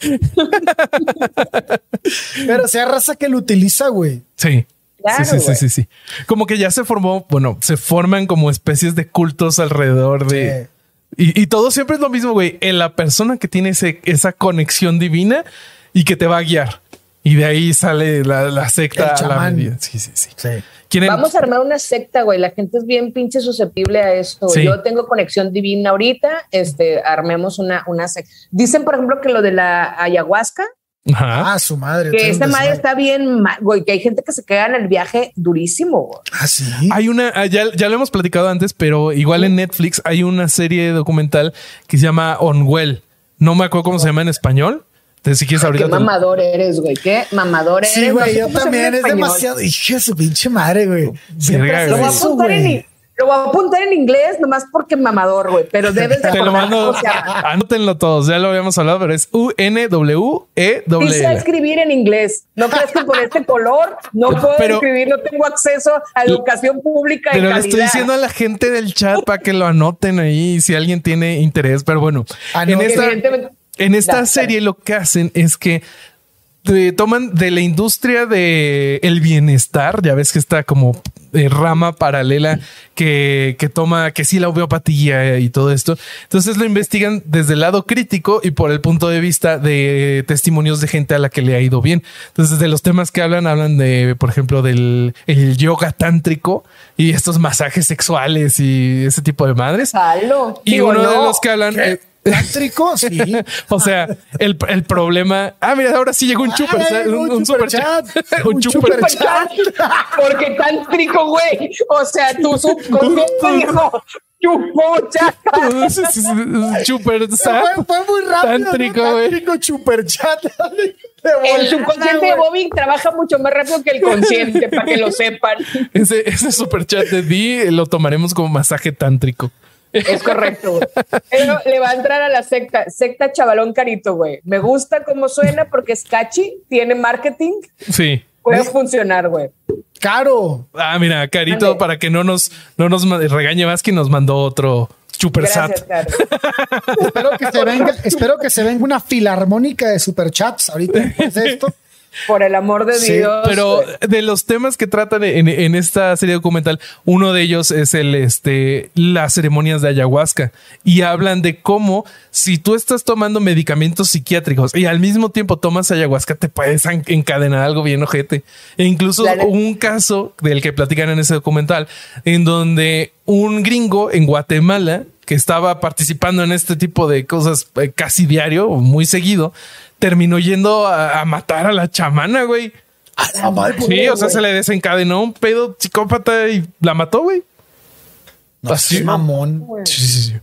(laughs) (laughs) Pero sea raza que lo utiliza, güey. Sí. Claro, sí, sí, sí, sí, sí. Como que ya se formó, bueno, se forman como especies de cultos alrededor de... Y, y todo siempre es lo mismo, güey. En la persona que tiene ese- esa conexión divina y que te va a guiar. Y de ahí sale la, la secta El a la chamán. medida. Sí, sí, sí. Sí. ¿Quieren- Vamos a armar una secta, güey. La gente es bien pinche susceptible a. Sí. Yo tengo conexión divina ahorita. Este, armemos una, una secta. Dicen, por ejemplo, que lo de la ayahuasca, Ajá. Ah, su madre. que esta madre está bien mal, güey, que hay gente que se queda en el viaje durísimo, güey. Ah, sí. Hay una, ah, ya, ya lo hemos platicado antes, pero igual en Netflix hay una serie documental que se llama Onwell. No me acuerdo cómo se llama en español. Entonces, si quieres ahorita. Qué te- mamador eres, güey. Qué mamador eres. Sí, No güey, sé yo se también. Es español. demasiado. Hija de su pinche madre, güey. Siempre Verga, haces Lo voy, a apuntar en, güey. Lo voy a apuntar en inglés nomás porque mamador, güey. Pero debes de (laughs) Te lo mando. Anótenlo todos. Ya lo habíamos hablado, pero es Sí sé U-N-W-E-W. escribir en inglés. No crees que por este color no puedo Pero- escribir, no tengo acceso a educación pública. de Pero le estoy diciendo a la gente del chat para que lo anoten ahí si alguien tiene interés. Pero bueno, en Anoten. esta, en esta serie lo que hacen es que te toman de la industria de el bienestar. Ya ves que está como eh, rama paralela que, que toma que sí la homeopatía y todo esto. Entonces lo investigan desde el lado crítico y por el punto de vista de testimonios de gente a la que le ha ido bien. Entonces de los temas que hablan, hablan de, por ejemplo, del el yoga tántrico y estos masajes sexuales y ese tipo de madres. Y Digo, uno de los que hablan... eh, ¿Tántrico? Sí. (laughs) o sea, el, el problema. Ah, mira, ahora sí llegó un super, Ay, un, un super chat. superchat. (laughs) un chat. Porque tan trico, güey. O sea, tu (laughs) subconsciente dijo, chupucha. Un super Fue, fue muy rápido. Tántrico, ¿no? güey. Tántrico superchat. De El subconsciente de. Bobby trabaja mucho más rápido que el consciente, para que lo sepan. Ese, ese super chat de Di lo tomaremos como masaje tántrico. Es correcto, güey. Pero le va a entrar a la secta, secta chavalón carito, güey. Me gusta cómo suena porque es catchy, tiene marketing, Sí. puede funcionar, güey. Caro. Ah, mira, Carito, para que no nos, no nos regañe más que nos mandó otro super Gracias, sat. Espero que se venga, espero que se venga una filarmónica de superchats ahorita después de esto. Por el amor de Sí, Dios. Pero de los temas que tratan en, en esta serie documental, uno de ellos es el este las ceremonias de ayahuasca y hablan de cómo si tú estás tomando medicamentos psiquiátricos y al mismo tiempo tomas ayahuasca te puedes en- encadenar algo bien ojete. E incluso hubo un caso del que platican en ese documental en donde un gringo en Guatemala que estaba participando en este tipo de cosas eh, casi diario o muy seguido terminó yendo a, a matar a la chamana, güey. Sí, o sea, se le desencadenó un pedo psicópata y la mató, güey. No, Así. mamón. Sí, sí, sí.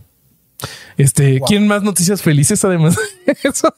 Este, ¿quién más noticias felices además de (laughs) eso?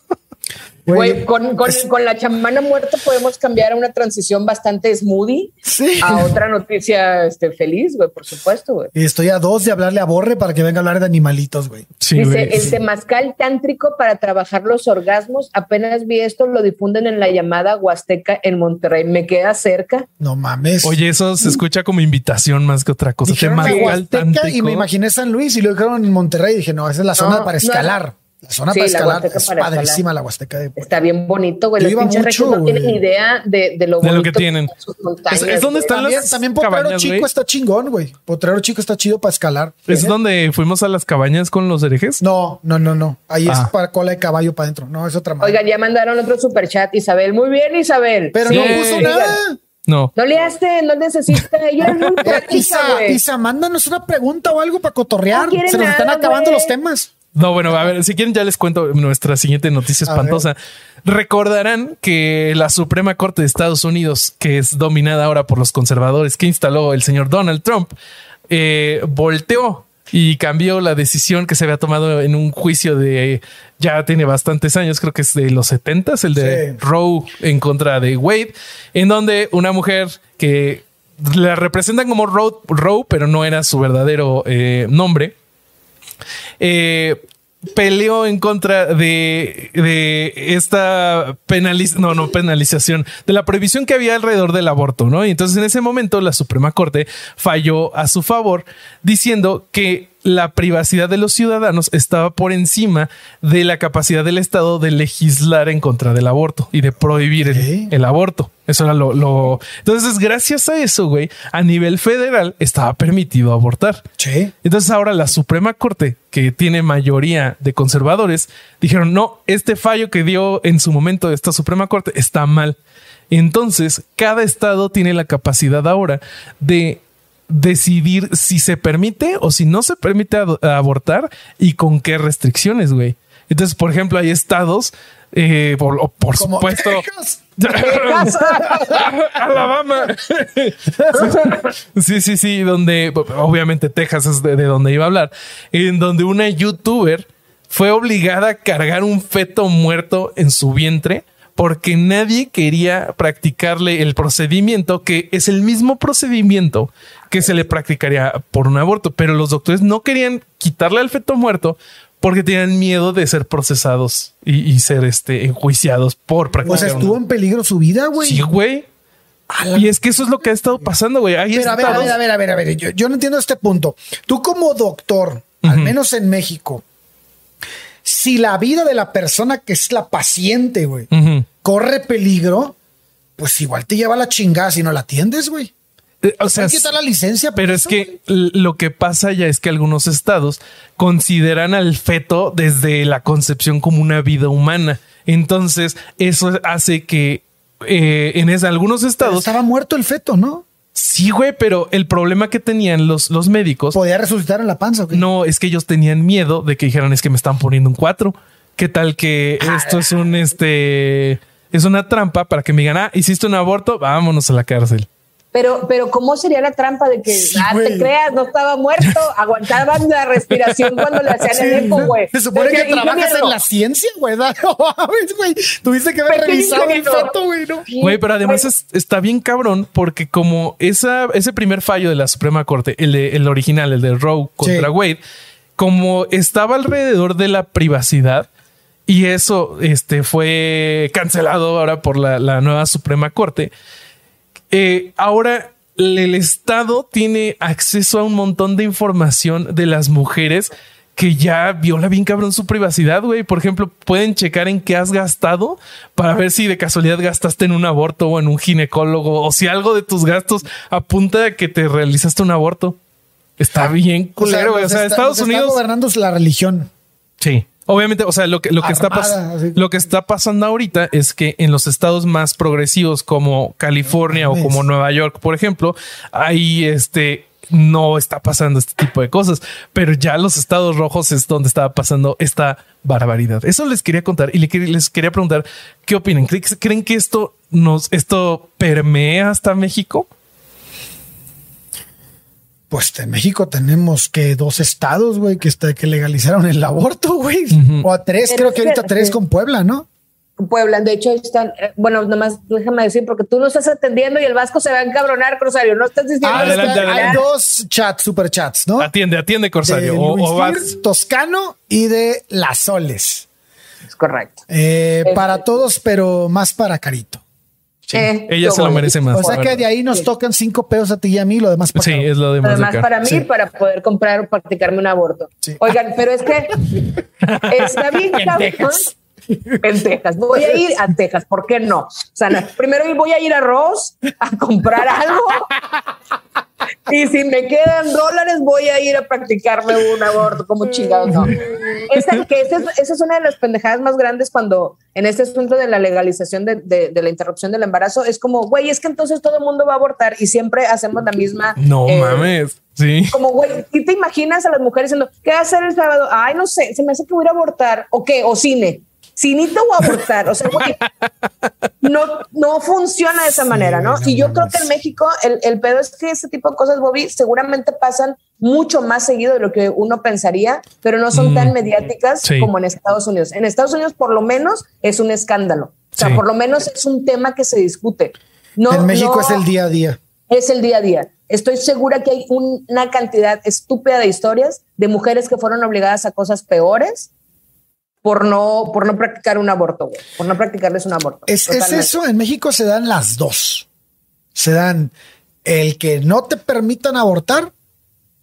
Güey, con, con, con la chamana muerta podemos cambiar a una transición bastante smoothie Sí. a otra noticia este, feliz, güey, por supuesto, güey. Y estoy a dos de hablarle a Borre para que venga a hablar de animalitos, güey. Sí, Dice, güey. el temazcal tántrico para trabajar los orgasmos, apenas vi esto, lo difunden en la llamada Huasteca en Monterrey. Me queda cerca. No mames. Oye, eso se escucha como invitación más que otra cosa. Dijeron Tema que Huasteca y tántrico. me imaginé San Luis y lo dijeron en Monterrey. Dije, no, esa es la zona No, para no. La zona Sí, para la escalar. Es para padrísima escalar. la Huasteca de Puebla. Está bien bonito, güey. Yo Los iba pinches mucho, regios no tienen idea de, de lo De lo bonito que tienen. sus montañas, Es- es donde güey. están También, las también Potrero cabañas, Chico güey. está chingón, güey. Potrero Chico está chido para escalar. ¿Es donde fuimos a las cabañas con los herejes? No, no, no, no. Ahí Ah. es para cola de caballo para adentro. No, es otra madre. Oigan, ya mandaron otro superchat, Isabel. Muy bien, Isabel. Pero Sí, no puso nada. No. No le haste, no necesita. Ella es muy práctica, Isa, mándanos una pregunta o algo para cotorrear. No Se nos están acabando güey. los temas. No, bueno, a ver, si quieren ya les cuento nuestra siguiente noticia espantosa. Recordarán que la Suprema Corte de Estados Unidos, que es dominada ahora por los conservadores que instaló el señor Donald Trump, eh, volteó y cambió la decisión que se había tomado en un juicio de ya tiene bastantes años, creo que es de los 70, el de Sí. Roe en contra de Wade, en donde una mujer que la representan como Roe, Roe pero no era su verdadero eh, nombre, eh, peleó en contra de, esta penalización, no, no penalización, de la prohibición que había alrededor del aborto, ¿no? Y entonces en ese momento la Suprema Corte falló a su favor diciendo que la privacidad de los ciudadanos estaba por encima de la capacidad del Estado de legislar en contra del aborto y de prohibir el, aborto. Eso era lo, lo... Entonces, gracias a eso, güey, a nivel federal estaba permitido abortar. Sí. Entonces ahora la Suprema Corte, que tiene mayoría de conservadores, dijeron, no, este fallo que dio en su momento esta Suprema Corte está mal. Entonces, cada estado tiene la capacidad ahora de decidir si se permite o si no se permite abortar y con qué restricciones, güey. Entonces, por ejemplo, hay estados, eh, por, por supuesto, Texas. (laughs) Alabama. Sí, sí, sí, donde obviamente Texas es de, de donde iba a hablar, en donde una youtuber fue obligada a cargar un feto muerto en su vientre porque nadie quería practicarle el procedimiento que es el mismo procedimiento que se le practicaría por un aborto, pero los doctores no querían quitarle al feto muerto porque tenían miedo de ser procesados y, y ser este enjuiciados por O practicar. sea, un estuvo en peligro su vida, güey. Sí, güey. Y es que eso es lo que ha estado pasando, güey. Hay Pero a ver, a ver, a ver, a ver, a ver. Yo, yo no entiendo este punto. Tú como doctor, al menos en México, si la vida de la persona que es la paciente, güey. Corre peligro, pues igual te lleva la chingada si no la atiendes, güey. Eh, O sea, Hay que la licencia. pero es eso, que l- lo que pasa ya es que algunos estados consideran al feto desde la concepción como una vida humana. Entonces, eso hace que eh, en es- algunos Pero estados estaba muerto el feto, ¿no? sí, güey, pero el problema que tenían los, los médicos Podía resucitar en la panza. ¿ok? no es que ellos tenían miedo de que dijeran es que me están poniendo un 4. ¿Qué tal que esto es un este es una trampa para que me digan, ah, hiciste un aborto, vámonos a la cárcel? Pero, pero ¿cómo sería la trampa de que Sí, ah, te creas, no estaba muerto, (laughs) aguantaban la respiración cuando le hacían el eco, güey? Se supone que trabajas en la ciencia, (laughs) güey. Tuviste que haber Pequeño revisado el feto, güey, ¿no? Sí, Güey, pero además es- está bien cabrón porque como esa, ese primer fallo de la Suprema Corte, el, de- el original, el de Roe contra Sí. Wade, como estaba alrededor de la privacidad y eso este, fue cancelado ahora por la, la nueva Suprema Corte, eh, ahora el Estado tiene acceso a un montón de información de las mujeres que ya viola bien cabrón su privacidad, güey. Por ejemplo, pueden checar en qué has gastado para ver si de casualidad gastaste en un aborto o en un ginecólogo o si algo de tus gastos apunta a que te realizaste un aborto. Está bien culero, güey. O sea, está- Estados nos está Unidos. gobernando la religión. Sí. Obviamente, o sea, lo que, lo que está Armada, lo que está pasando ahorita es que en los estados más progresivos como California o como Nueva York, por ejemplo, ahí este no está pasando este tipo de cosas, pero ya los estados rojos es donde estaba pasando esta barbaridad. Eso les quería contar y les quería preguntar qué opinan. ¿Creen, creen que esto nos esto permea hasta México? Pues en México tenemos que dos estados, güey, que, está- que legalizaron el aborto, güey. O a tres, Pero creo que ahorita tres con Puebla, ¿no? Puebla, de hecho están, eh, bueno, nomás déjame decir, porque tú no estás atendiendo y el Vasco se va a encabronar, Rosario, no estás diciendo Ah, Adelante, está- adelante. hay dos chats, super chats, ¿no? Atiende, atiende, De Corsario. O, Luis o vas. Fir, Toscano y de Las Soles. Es correcto. Eh, Este- Para todos, pero más para Carito. Sí, Eh, ella se lo merece más. O sea que de ahí nos tocan cinco pesos a ti y a mí, lo demás para Sí, es lo de más de Además, acá. para mí, Sí. para poder comprar o practicarme un aborto. Sí. Oigan, pero es que está bien En cabrón. Texas. En Texas. Voy a ir a Texas, ¿por qué no? O sea, primero voy a ir a Ross a comprar algo. Y si me quedan dólares, voy a ir a practicarme un aborto, como chingados, no. Esa, que esa, es, esa es una de las pendejadas más grandes cuando en este asunto de la legalización de, de- de la interrupción del embarazo es como, güey, es que entonces todo el mundo va a abortar y siempre hacemos la misma. No eh, mames. Sí. como, güey, ¿y te imaginas a las mujeres diciendo, ¿qué va a hacer el sábado? Ay, no sé, se me hace que voy a abortar. ¿O qué? ¿O cine? Si necesito abortar, o sea, güey, no, no funciona de esa manera, ¿no? y yo creo que en México el, el pedo es que ese tipo de cosas, Bobby, seguramente pasan mucho más seguido de lo que uno pensaría, pero no son tan mediáticas como en Estados Unidos. En Estados Unidos, por lo menos, es un escándalo. O sea, por lo menos es un tema que se discute. No, en México es el día a día. Es el día a día. Estoy segura que hay una cantidad estúpida de historias de mujeres que fueron obligadas a cosas peores por no, por no practicar un aborto, por no practicarles un aborto. Es, es, eso, en México se dan las dos. Se dan el que no te permitan abortar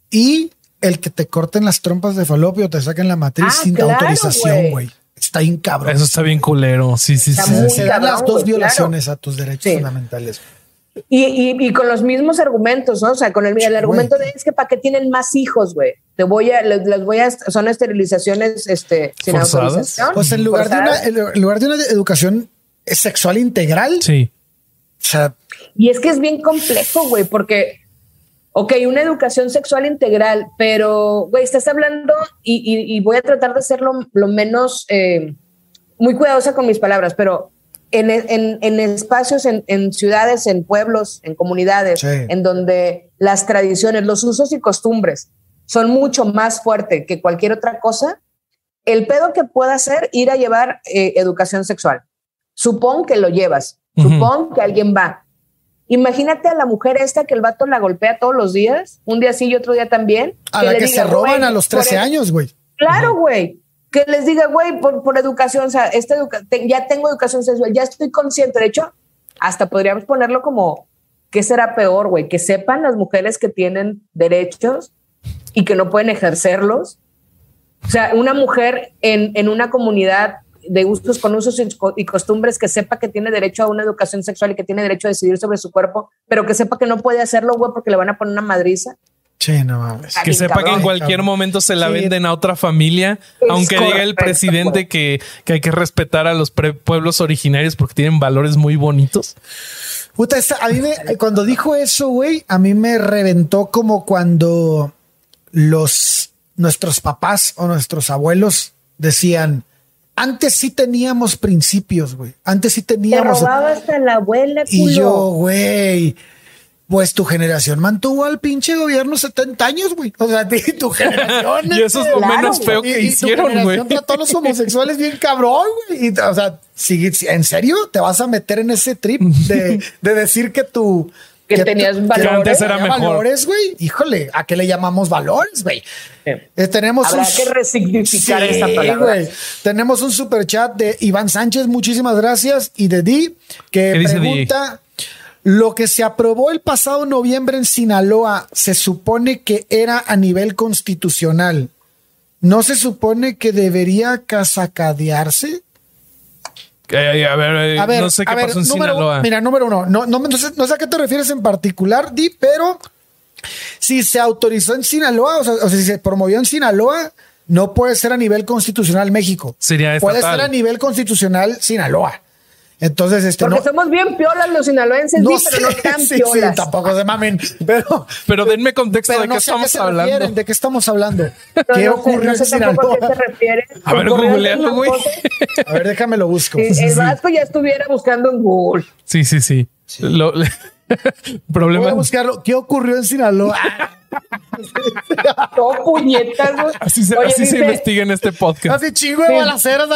y el que te corten las trompas de falopio o te saquen la matriz ah, sin autorización, güey. Está bien cabrón. Eso está bien culero. Sí, sí, sí. Se dan las dos violaciones a tus derechos fundamentales. Y, con los mismos argumentos, ¿no? O sea, con el, el argumento de es que para qué tienen más hijos, güey. Te voy a, les, voy a, son esterilizaciones, este, sin autorización. Pues en lugar, de una, en lugar de una educación sexual integral. Sí. O sea. Y es que es bien complejo, güey, porque ok, una educación sexual integral, pero, güey, estás hablando y, voy a tratar de ser lo, menos, eh, muy cuidadosa con mis palabras, pero en, espacios, en, ciudades, en pueblos, en comunidades, en donde las tradiciones, los usos y costumbres son mucho más fuertes que cualquier otra cosa, el pedo que pueda hacer ir a llevar eh, educación sexual. Supón que lo llevas, supón que alguien va, Imagínate a la mujer esta que el vato la golpea todos los días, un día sí y otro día también. A la que se roban a los 13 años, güey. Claro, güey. Que les diga, güey, por, educación, o sea, esta ya tengo educación sexual, ya estoy consciente. De hecho, hasta podríamos ponerlo como, ¿qué será peor, güey? Que sepan las mujeres que tienen derechos y que no pueden ejercerlos. O sea, una mujer en, en una comunidad de gustos con usos y costumbres, que sepa que tiene derecho a una educación sexual y que tiene derecho a decidir sobre su cuerpo, pero que sepa que no puede hacerlo, güey, porque le van a poner una madriza. Sí, no mames. Que sepa que en cualquier momento se la venden a otra familia, aunque diga el presidente que, que, hay que respetar a los pueblos originarios porque tienen valores muy bonitos. Puta, a mí cuando dijo eso, güey, a mí me reventó como cuando los nuestros papás o nuestros abuelos decían, antes sí teníamos principios, güey. Antes sí teníamos. Te robabas a la abuela, Y yo, güey. Pues tu generación mantuvo al pinche gobierno 70 años, güey. O sea, (laughs) tu generación. (laughs) y eso es lo menos feo que hicieron, güey. trató a los homosexuales bien cabrón, güey. o sea, ¿en serio te vas a meter en ese trip de, (laughs) de decir que tu que, tenías valores. valores, güey. Híjole, ¿a qué le llamamos valores, güey? Eh, tenemos Habrá que resignificar esta palabra. Tenemos un super chat de Iván Sánchez, muchísimas gracias, y de Di, que pregunta. Lo que se aprobó el pasado noviembre en Sinaloa se supone que era a nivel constitucional. ¿No se supone que debería casacadearse? Eh, a, ver, eh, no sé qué pasó en Sinaloa. Mira, número uno, no, no, no, sé, no sé a qué te refieres en particular, Di, pero si se autorizó en Sinaloa, o sea, o sea, si se promovió en Sinaloa, no puede ser a nivel constitucional México. Sería Puede ser a nivel constitucional Sinaloa. Entonces, este Porque somos bien piolas los sinaloenses, no pero no tan piolas. tampoco se mamen. Pero, pero denme contexto de qué estamos hablando. ¿De qué estamos hablando? ¿Qué ocurrió en Sinaloa? A qué se refiere. A ver, googlealo, güey. A ver, déjame lo busco. el Vasco ya estuviera buscando en Google. Sí, sí, sí. Lo, (laughs) Problema. Voy a buscarlo. ¿Qué ocurrió en Sinaloa? (laughs) (laughs) Todo puñetas. Así se, así se investiga en este podcast. Así chingo de balaceras.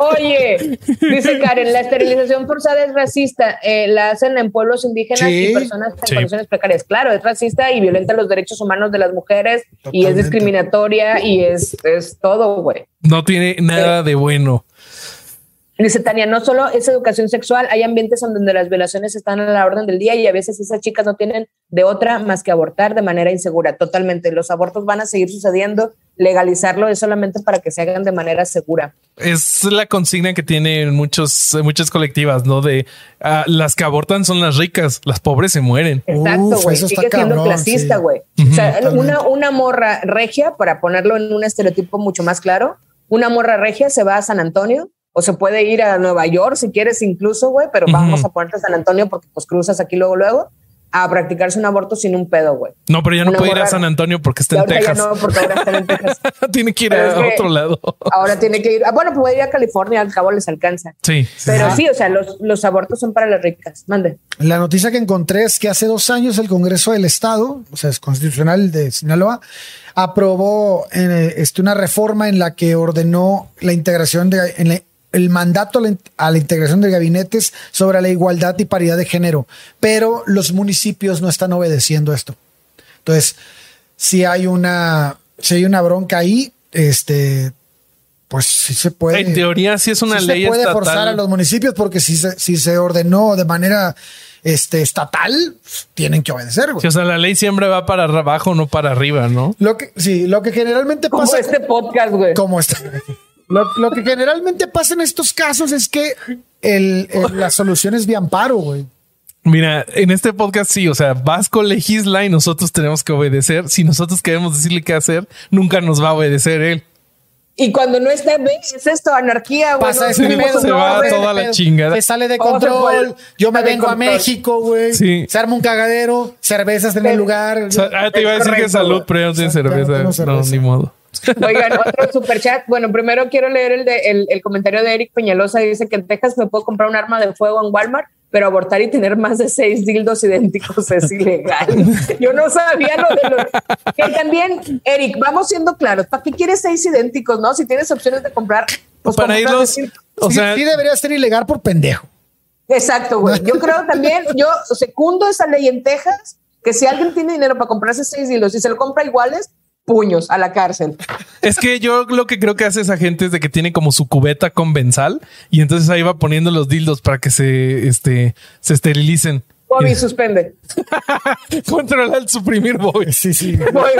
Oye, dice Karen, la esterilización forzada es racista. Eh, la hacen en pueblos indígenas y personas en condiciones precarias. Claro, es racista y violenta los derechos humanos de las mujeres y es discriminatoria y es, es todo, güey. No tiene nada de bueno. Dice Tania, no solo es educación sexual, hay ambientes donde las violaciones están a la orden del día y a veces esas chicas no tienen de otra más que abortar de manera insegura. Totalmente, los abortos van a seguir sucediendo, legalizarlo es solamente para que se hagan de manera segura. Es la consigna que tienen muchos, muchas colectivas, ¿no? De ah, las que abortan son las ricas, las pobres se mueren. Exacto, güey. Sigue siendo clasista, güey. o sea, una, una morra regia, para ponerlo en un estereotipo mucho más claro, una morra regia se va a San Antonio o se puede ir a Nueva York si quieres incluso, güey, pero vamos a ponerte a San Antonio porque pues cruzas aquí luego, luego. a practicarse un aborto sin un pedo, güey. No, pero ya no Una puede ir a San Antonio porque está en ya Texas. no, porque ahora están en Texas. (laughs) Tiene que ir Pero a otro lado. Ahora tiene que ir. ah, bueno, puede ir a California, al cabo les alcanza. Sí. Pero Ajá. sí, o sea, los, los abortos son para las ricas. Mande. La noticia que encontré es que hace dos años el Congreso del Estado, o sea, es constitucional de Sinaloa, aprobó eh, este, una reforma en la que ordenó la integración de en la- el mandato a la, in- a la integración de gabinetes sobre la igualdad y paridad de género, pero los municipios no están obedeciendo esto. Entonces, si hay una, si hay una bronca ahí, este, pues sí se puede. En teoría sí es una sí ley se puede estatal. forzar a los municipios porque si se, si se ordenó de manera este, estatal, tienen que obedecer. güey. Sí, o sea, la ley siempre va para abajo, no para arriba, ¿no? Lo que, sí, lo que generalmente Como pasa. este podcast, güey. Como está. (laughs) Lo, lo que generalmente pasa en estos casos es que el, el- la solución es de amparo, güey. Mira, en este podcast sí, o sea, Vasco legisla y nosotros tenemos que obedecer. Si nosotros queremos decirle qué hacer, nunca nos va a obedecer él. Y cuando no está, es esto, anarquía, güey. Pasa este pedo, se no, va güey. toda la chingada. Se sale de control. Yo me vengo a. México, güey. Sí. Se arma un cagadero, cervezas en el lugar. O sea, ah, te iba a decir que salud, pero ya no tiene no cerveza. No, ni modo. (laughs) Oigan, otro super chat. Bueno, primero quiero leer el, de, el, el comentario de Eric Peñalosa. Dice que en Texas me puedo comprar un arma de fuego en Walmart, pero abortar y tener más de seis dildos idénticos es ilegal. (laughs) Yo no sabía lo de los. Que también, Eric, vamos siendo claros. ¿Para qué quieres seis idénticos, no? Si tienes opciones de comprar, pues para irlos, o sí, sea, sí debería ser ilegal por pendejo. Exacto, güey. (laughs) Yo creo también, yo secundo esa ley en Texas, que si alguien tiene dinero para comprarse seis dildos y se lo compra iguales, puños a la cárcel. es que yo lo que creo que hace esa gente es de que tiene como su cubeta con benzal y entonces ahí va poniendo los dildos para que se, este, se esterilicen. Bobby suspende. (laughs) Controla el suprimir, Bobby. Sí, sí. (laughs) Bobby,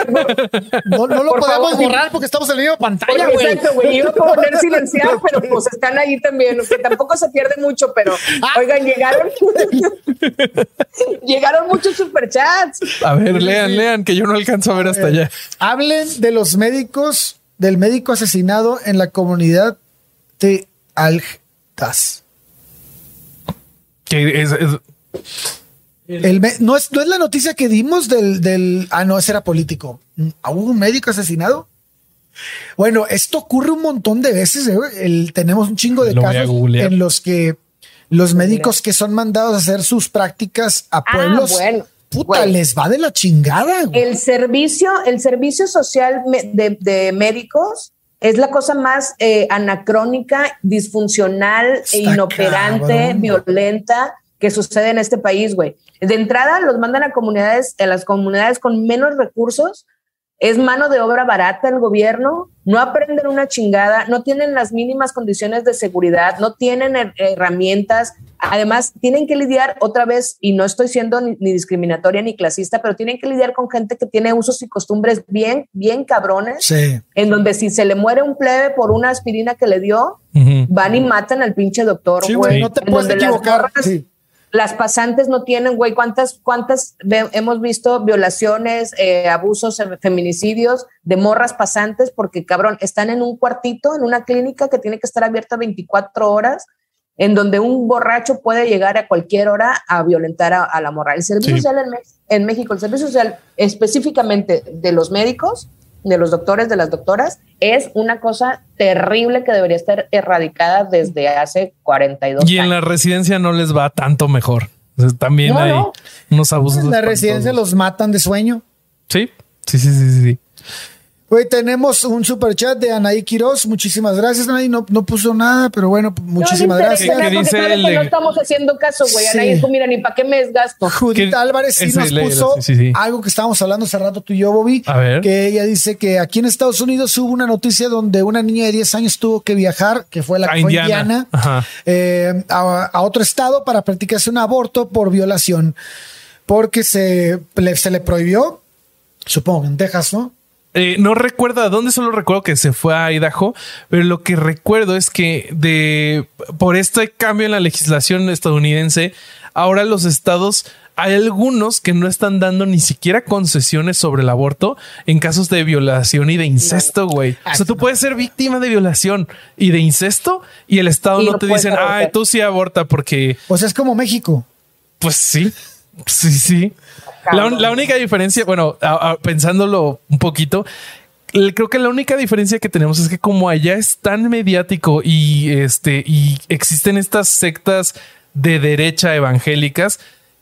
No, no lo Por podemos favor. borrar porque estamos en la misma pantalla, güey. Exacto, güey. Iba a poner silenciar, (laughs) pero pues están ahí también, que tampoco se pierde mucho, pero oigan, llegaron, llegaron muchos superchats. A ver, lean, lean, que yo no alcanzo a ver hasta allá. Hablen de los médicos, del médico asesinado en la comunidad de Altas. Que es- es- El no, es, no es la noticia que dimos del, del. Ah, no, ese era político. ¿Hubo un médico asesinado? Bueno, esto ocurre un montón de veces. ¿eh? El- tenemos un chingo de Lo casos en los que los médicos que son mandados a hacer sus prácticas a pueblos, bueno, puta, les va de la chingada. güey. El servicio, el servicio social de, de médicos es la cosa más eh, anacrónica, disfuncional e inoperante, cabrón. violenta que sucede en este país, güey. De entrada los mandan a comunidades, a las comunidades con menos recursos, es mano de obra barata el gobierno, no aprenden una chingada, no tienen las mínimas condiciones de seguridad, no tienen her- herramientas, además tienen que lidiar otra vez, y no estoy siendo ni, ni discriminatoria ni clasista, pero tienen que lidiar con gente que tiene usos y costumbres bien, bien cabrones, Sí. en donde si se le muere un plebe por una aspirina que le dio, Ujú. van y matan al pinche doctor, Sí, güey. no te En puedes equivocar. morras- Sí. Las pasantes no tienen, güey, ¿cuántas, cuántas hemos visto violaciones, eh, abusos, em- feminicidios de morras pasantes? Porque, cabrón, están en un cuartito, en una clínica que tiene que estar abierta 24 horas, en donde un borracho puede llegar a cualquier hora a violentar a, a la morra. El servicio Sí. social en México, el servicio social específicamente de los médicos, de los doctores, de las doctoras, es una cosa terrible que debería estar erradicada desde hace 42 Y en años. la residencia no les va tanto mejor. También No, hay no. unos abusos. En la espantosos. residencia los matan de sueño. Sí, sí, sí, sí, sí. Güey, tenemos un super chat de Anaí Quiroz. Muchísimas gracias, Anaí. No, no puso nada, pero bueno, muchísimas no, gracias. ¿Qué porque dice sabe el que no estamos haciendo caso, güey. Sí. A nadie dijo, mira, ni para qué me desgasto. Judith ¿Qué- Álvarez sí nos puso sí, sí, sí. algo que estábamos hablando hace rato tú y yo, Bobby. A ver. Que ella dice que aquí en Estados Unidos hubo una noticia donde una niña de 10 años tuvo que viajar, que fue la A que fue Indiana. Eh, a, a otro estado para practicarse un aborto por violación. Porque se le, se le prohibió, supongo que en Texas, ¿no? Eh, no recuerdo a dónde, solo recuerdo que se fue a Idaho, pero lo que recuerdo es que de por este cambio en la legislación estadounidense, ahora los estados hay algunos que no están dando ni siquiera concesiones sobre el aborto en casos de violación y de incesto, güey. O sea, tú puedes ser víctima de violación y de incesto y el estado Y no no te dicen, abortar. ay, tú sí aborta porque, O sea, es como México. pues sí. Sí, sí. La, la única diferencia, bueno, a- a- pensándolo un poquito, creo que la única diferencia que tenemos es que como allá es tan mediático y este y existen estas sectas de derecha evangélicas,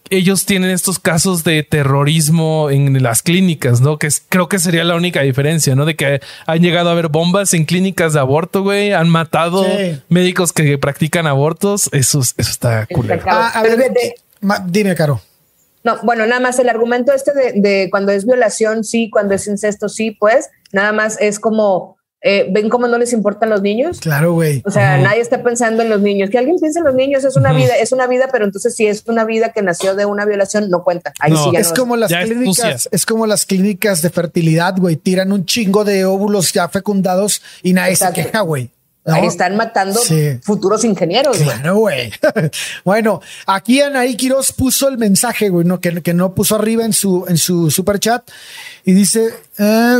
ellos tienen estos casos de terrorismo en las clínicas, ¿no? Que es, creo que sería la única diferencia, ¿no? De que han llegado a haber bombas en clínicas de aborto, güey, han matado Sí. médicos que practican abortos, eso, es- eso está. Claro, Ah, a ver, de- de- ma- dime, Caro. No, bueno, nada más el argumento este de, de cuando es violación, sí, cuando es incesto, sí, pues, nada más es como, eh, ¿ven cómo no les importan los niños? Claro, güey. O sea, nadie está pensando en los niños. Que alguien piense en los niños es una vida, es una vida, pero entonces si es una vida que nació de una violación, no cuenta. Ahí No, sí ya Es no como las Ya clínicas, es como las clínicas de fertilidad, güey. Tiran un chingo de óvulos ya fecundados y nadie Exacto. se queja, güey. ¿No? Ahí están matando Sí. futuros ingenieros. Claro, güey. (laughs) bueno, aquí Anaí Quiroz puso el mensaje, güey, no, que, que no puso arriba en su, en su super chat y dice, eh,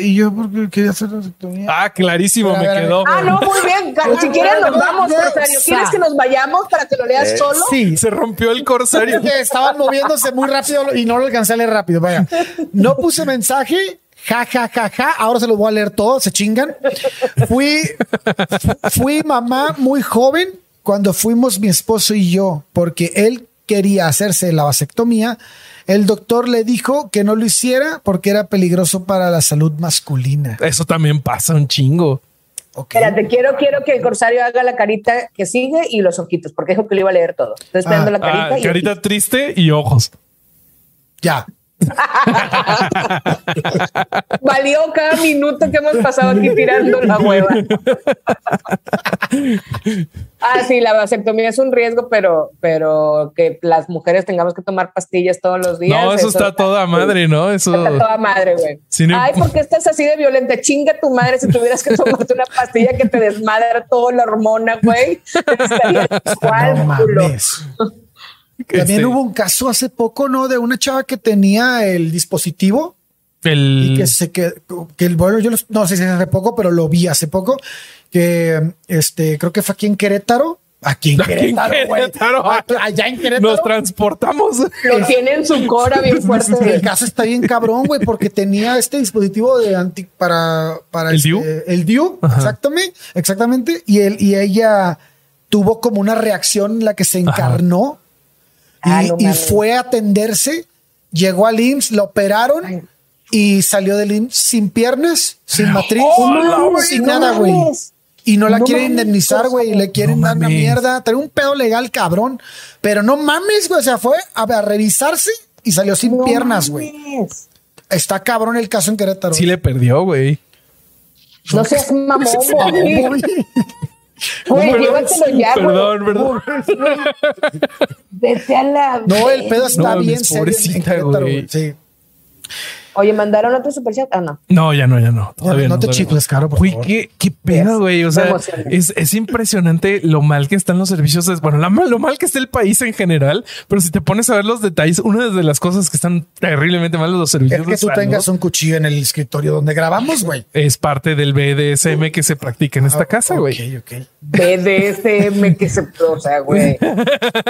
y yo porque quería hacer vasectomía. Ah, clarísimo, me quedó. Ah, no, muy bien. (laughs) Si quieres nos vamos, Rosario. ¿Quieres que nos vayamos para que lo leas solo? Sí, Se rompió el corsario. estaban moviéndose muy rápido y no lo alcancé a leer rápido. Vaya, no puse mensaje. Ja, ja, ja, ja. Ahora se los voy a leer todos, se chingan. Fui, fui mamá muy joven cuando fuimos mi esposo y yo, porque él quería hacerse la vasectomía. El doctor le dijo que no lo hiciera porque era peligroso para la salud masculina. Eso también pasa un chingo. Ok. Espérate, quiero, quiero que el corsario haga la carita que sigue y los ojitos, porque dijo que lo iba a leer todo. Estoy esperando Ah, la carita. Ah, y carita ojitos. triste y ojos. Ya. (laughs) Valió cada minuto que hemos pasado aquí tirando la hueva. ah, sí, la vasectomía es un riesgo, pero, pero que las mujeres tengamos que tomar pastillas todos los días. No, eso está toda madre, ¿no? Eso. Está toda madre, güey. Sí, no- Ay, ¿por qué estás así de violenta? Chinga tu madre si tuvieras que tomarte una pastilla que te desmadra toda la hormona, güey. Estaría (laughs) igual, No. También Este, hubo un caso hace poco, ¿no? De una chava que tenía el dispositivo y el. que se que, que el bueno, yo los- no sé si hace poco, pero lo vi hace poco, que este creo que fue aquí en Querétaro. Aquí en Aquí en Querétaro. Querétaro. Ah, Allá en Querétaro. Nos transportamos. Lo tiene en su cora bien fuerte. El caso está bien cabrón, güey, porque tenía este dispositivo de anti para para ¿El este, DIU? el DIU, Ajá. exactamente, exactamente, y él y ella tuvo como una reacción en la que se encarnó y, Ah, no y mames. fue a atenderse, llegó al IMSS, lo operaron Ay. y salió del IMSS sin piernas, sin (gasps) matriz, ¡Hola, güey! sin no nada, güey. Y no la No quieren indemnizar, güey. Le quieren No dar una mierda. Trae un pedo legal, cabrón. Pero no mames, güey. O sea, fue a, a revisarse y salió sin No piernas, güey. Está cabrón el caso en Querétaro. Sí le perdió, güey. No seas mamón, (laughs) güey. Güey. Perdón, llévatelo ya, güey. Perdón, perdón. Vete a la. No, el pedo está No, bien serio pobrecita, güey. güey. Sí. Oye, ¿mandaron otro superchat? Ah, no. No, ya no, ya no. Todavía no te todavía chifles, Caro, por favor. qué, qué pedo, güey. O sea, es, es impresionante lo mal que están los servicios. Bueno, la mal- lo mal que está el país en general, pero si te pones a ver los detalles, una de las cosas que están terriblemente mal los servicios Es que de tú salud tengas un cuchillo en el escritorio donde grabamos, güey. es parte del BDSM que se practica en esta casa, güey. Ok, ok. BDSM que se. O sea, güey.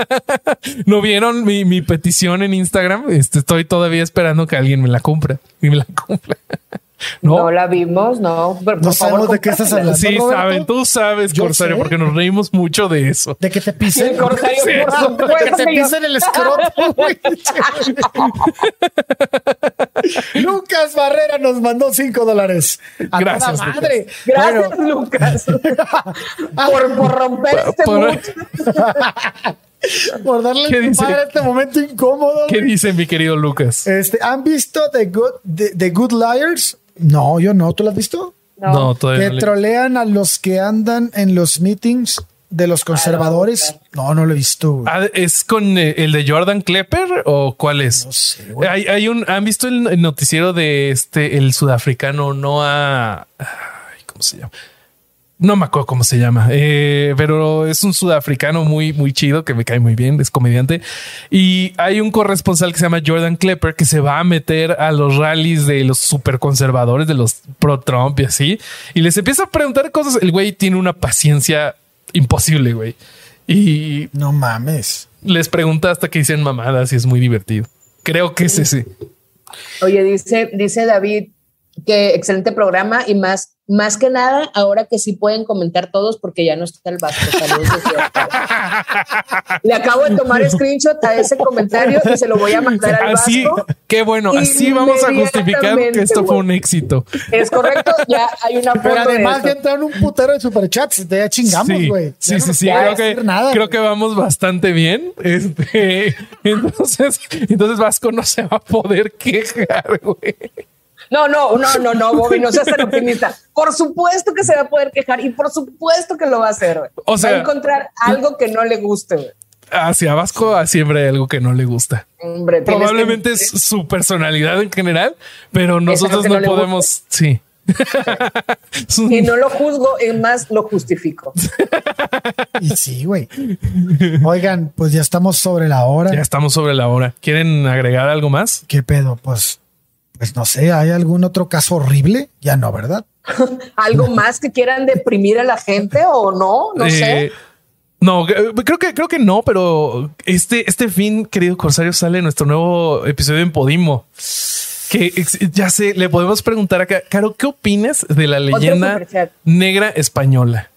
(laughs) ¿No vieron mi, mi petición en Instagram? Este, estoy todavía esperando que alguien me la compre y me la compre. No, No, la vimos, no. Pero, No sabemos favor, de qué estás hablando. sí Roberto? saben, tú sabes, Yo Corsario, sé. porque nos reímos mucho de eso. De que te pisen. el corsario, Sí, por eso. que te pisen el escroto. (laughs) Lucas Barrera nos mandó cinco dólares. A Gracias, toda madre. Gracias, Bueno, Lucas. (laughs) por, por romper este Por- por darle ¿Qué dice? a este momento incómodo. ¿Qué dice mi querido Lucas? Este, ¿Han visto The Good, The, The Good Liars? No, yo no. ¿Tú lo has visto? No, todavía Que no le- trolean a los que andan en los meetings de los conservadores. No, no lo he visto. Ah, ¿Es con eh, el de Jordan Klepper o cuál es? No sé, güey. Hay, hay un, ¿Han visto el, el noticiero de este, el sudafricano Noah? ay, ¿Cómo se llama? No me acuerdo cómo se llama, eh, pero es un sudafricano muy, muy chido que me cae muy bien, es comediante. Y hay un corresponsal que se llama Jordan Klepper que se va a meter a los rallies de los super conservadores, de los pro Trump y así. Y les empieza a preguntar cosas. El güey tiene una paciencia imposible, güey. Y No mames. les pregunta hasta que dicen mamadas y es muy divertido. Creo que es ese. Oye, dice, dice David que excelente programa y más, más que nada, ahora que sí pueden comentar todos porque ya no está el Vasco. Saludos. Le acabo de tomar screenshot a ese comentario y se lo voy a mandar al Así, Vasco. qué bueno, así vamos a justificar que esto fue un éxito. Es correcto, ya hay una foto Pero además de ya entraron un putero de superchats. Ya chingamos, Sí, güey. sí, sí, no sí, creo que, nada, creo que vamos bastante bien. Este, (laughs) entonces, entonces Vasco no se va a poder quejar, güey. No, no, no, no, no, Bobby, no seas tan (laughs) optimista. Por supuesto que se va a poder quejar y por supuesto que lo va a hacer. güey. O sea- va a encontrar algo que no le guste. güey. Hacia Vasco ah, siempre hay algo que no le gusta. Hombre, Probablemente que- es su personalidad en general, pero nosotros no, no podemos. Sí. (laughs) Y no lo juzgo, es más, lo justifico. Y sí, güey. Oigan, pues ya estamos sobre la hora. ya estamos sobre la hora. ¿Quieren agregar algo más? ¿Qué pedo? Pues, pues no sé, ¿hay algún otro caso horrible? Ya no, ¿verdad? (laughs) ¿Algo más que quieran deprimir a la gente o no? No sé. Eh, No, creo que creo que no, pero este, este fin, querido Corsario, sale nuestro nuevo episodio en Podimo. Que ya sé, le podemos preguntar acá, Caro, ¿qué opinas de la leyenda negra española?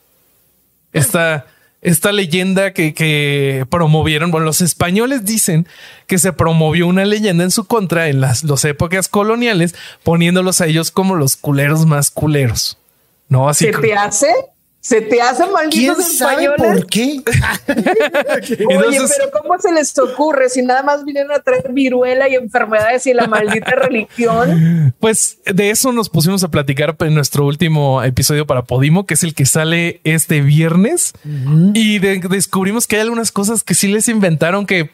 Esta, esta leyenda que, que promovieron, bueno, los españoles dicen que se promovió una leyenda en su contra en las, las épocas coloniales, poniéndolos a ellos como los culeros más culeros. No, así ¿Se te hace? ¿Se te hace ¿Quién malditos sabe españoles? por qué? (laughs) Oye, Entonces- pero ¿cómo se les ocurre si nada más vinieron a traer viruela y enfermedades y la maldita (laughs) religión? Pues de eso nos pusimos a platicar en nuestro último episodio para Podimo, que es el que sale este viernes. Y de- descubrimos que hay algunas cosas que sí les inventaron que,